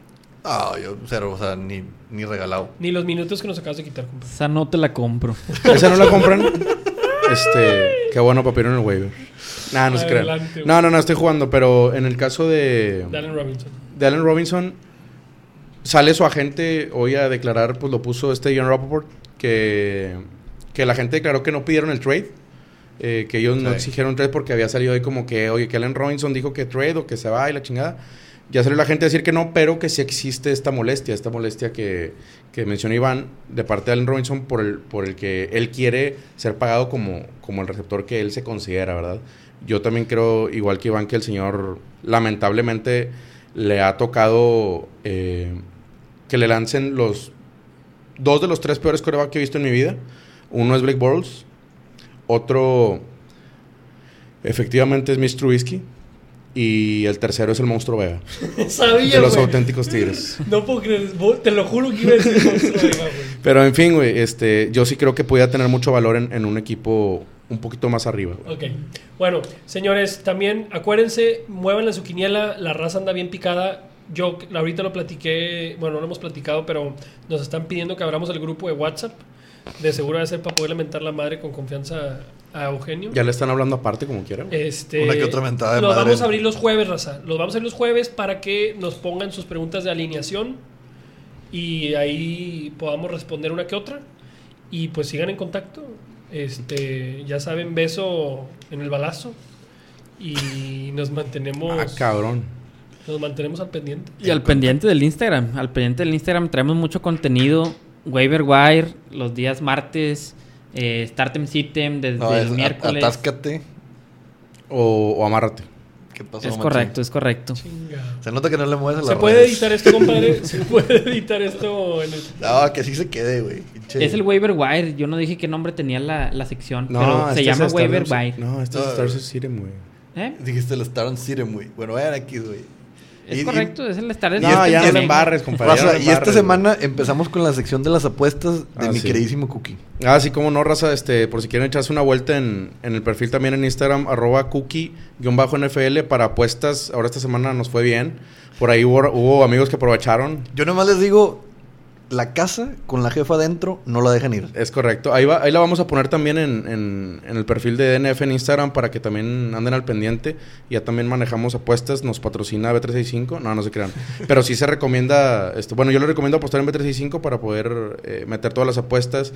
Ah, yo cero, o sea, ni, ni regalado. Ni los minutos que nos acabas de quitar, compa. Esa no te la compro. ¿Esa no la compran? Este, qué bueno papiro en el waiver. Nah, no se crean. No, no, no, estoy jugando, pero en el caso de, De Allen Robinson. de Allen Robinson, sale su agente hoy a declarar, pues lo puso este John Rappaport, que, que la gente declaró que no pidieron el trade, eh, que ellos no exigieron trade porque había salido ahí como que, oye, que Allen Robinson dijo que trade o que se va y la chingada. Ya salió la gente a decir que no, pero que sí existe esta molestia, esta molestia que, que menciona Iván de parte de Allen Robinson por el, por el que él quiere ser pagado como, como el receptor que él se considera, ¿verdad? Yo también creo, igual que Iván, que el señor lamentablemente le ha tocado eh, que le lancen los dos de los tres peores corebacks que he visto en mi vida. Uno es Blake Bortles, otro efectivamente es Mitch Trubisky y el tercero es el monstruo Vega. Sabía, De los auténticos Tigres. No puedo creer, te lo juro que iba a decir monstruo Vega, güey. Pero en fin, güey, este, yo sí creo que podía tener mucho valor en, en un equipo un poquito más arriba. güey. Ok. Bueno, señores, también acuérdense, muévanle su quiniela, la raza anda bien picada. Yo ahorita lo platiqué, bueno, no lo hemos platicado, pero nos están pidiendo que abramos el grupo de WhatsApp. De seguro debe ser para poder lamentar la madre con confianza a Eugenio. Ya le están hablando aparte como quiera. güey. Este, Una que otra mentada de Los madre. vamos a abrir los jueves, raza. Los vamos a abrir los jueves para que nos pongan sus preguntas de alineación y ahí podamos responder una que otra. Y pues sigan en contacto. Este, ya saben, beso en el balazo. Y nos mantenemos, Ah, cabrón. nos mantenemos al pendiente. Y al pendiente del Instagram. Al pendiente del Instagram traemos mucho contenido. Waiver Wire, los días martes. Eh, Startem Sitem desde No, el es miércoles. Atáscate. O, o amárrate. ¿Qué pasó, Es correcto, es correcto. Chinga. Se nota que no le mueves a la ¿Se puede editar esto, compadre? ¿Se puede editar esto en el... No, que sí se quede, güey. Es el waiver wire. Yo no dije qué nombre tenía la, la sección, No, pero este se es llama waiver wire. No, este es No, Star güey. System, güey. ¿Eh? Dijiste el Star City, muy. Bueno, vayan aquí, güey. Es Y- correcto, es el Star y No, este- ya no este- embarres, compadre. Raza, no y esta semana empezamos con la sección de las apuestas de Ah, mi sí. queridísimo Cookie. Ah, sí, como no, raza, este, por si quieren echarse una vuelta en, en el perfil también en Instagram, arroba cookie-nfl para apuestas. Ahora esta semana nos fue bien. Por ahí hubo, hubo amigos que aprovecharon. Yo nomás les digo, la casa con la jefa adentro no la dejan ir. Es correcto. Ahí, va, ahí la vamos a poner también en, en- en el perfil de DNF en Instagram para que también anden al pendiente. Ya también manejamos apuestas. Nos patrocina B365. No, no se crean. Pero sí se recomienda... Esto, bueno, yo le recomiendo apostar en B365 para poder eh, meter todas las apuestas.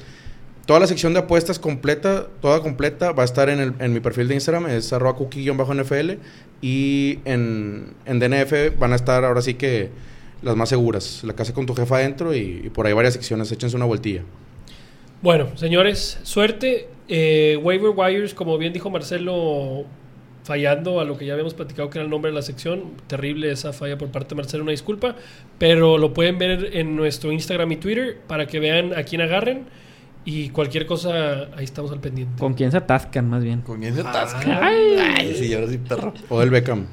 Toda la sección de apuestas completa, toda completa, va a estar en, el- en mi perfil de Instagram, es arroba cookie-nfl. Y en, en DNF van a estar ahora sí que las más seguras. La casa con tu jefa adentro y, y por ahí varias secciones. Échense una vueltilla. Bueno, señores, suerte. Eh, waiver Wires, como bien dijo Marcelo, fallando a lo que ya habíamos platicado que era el nombre de la sección. Terrible esa falla por parte de Marcelo, una disculpa. Pero lo pueden ver en nuestro Instagram y Twitter para que vean a quién agarren. Y cualquier cosa, ahí estamos al pendiente. ¿Con quién se atascan más bien? Con quién se atasca. Ay. Ay, sí, ahora sí, perro. O del Beckham.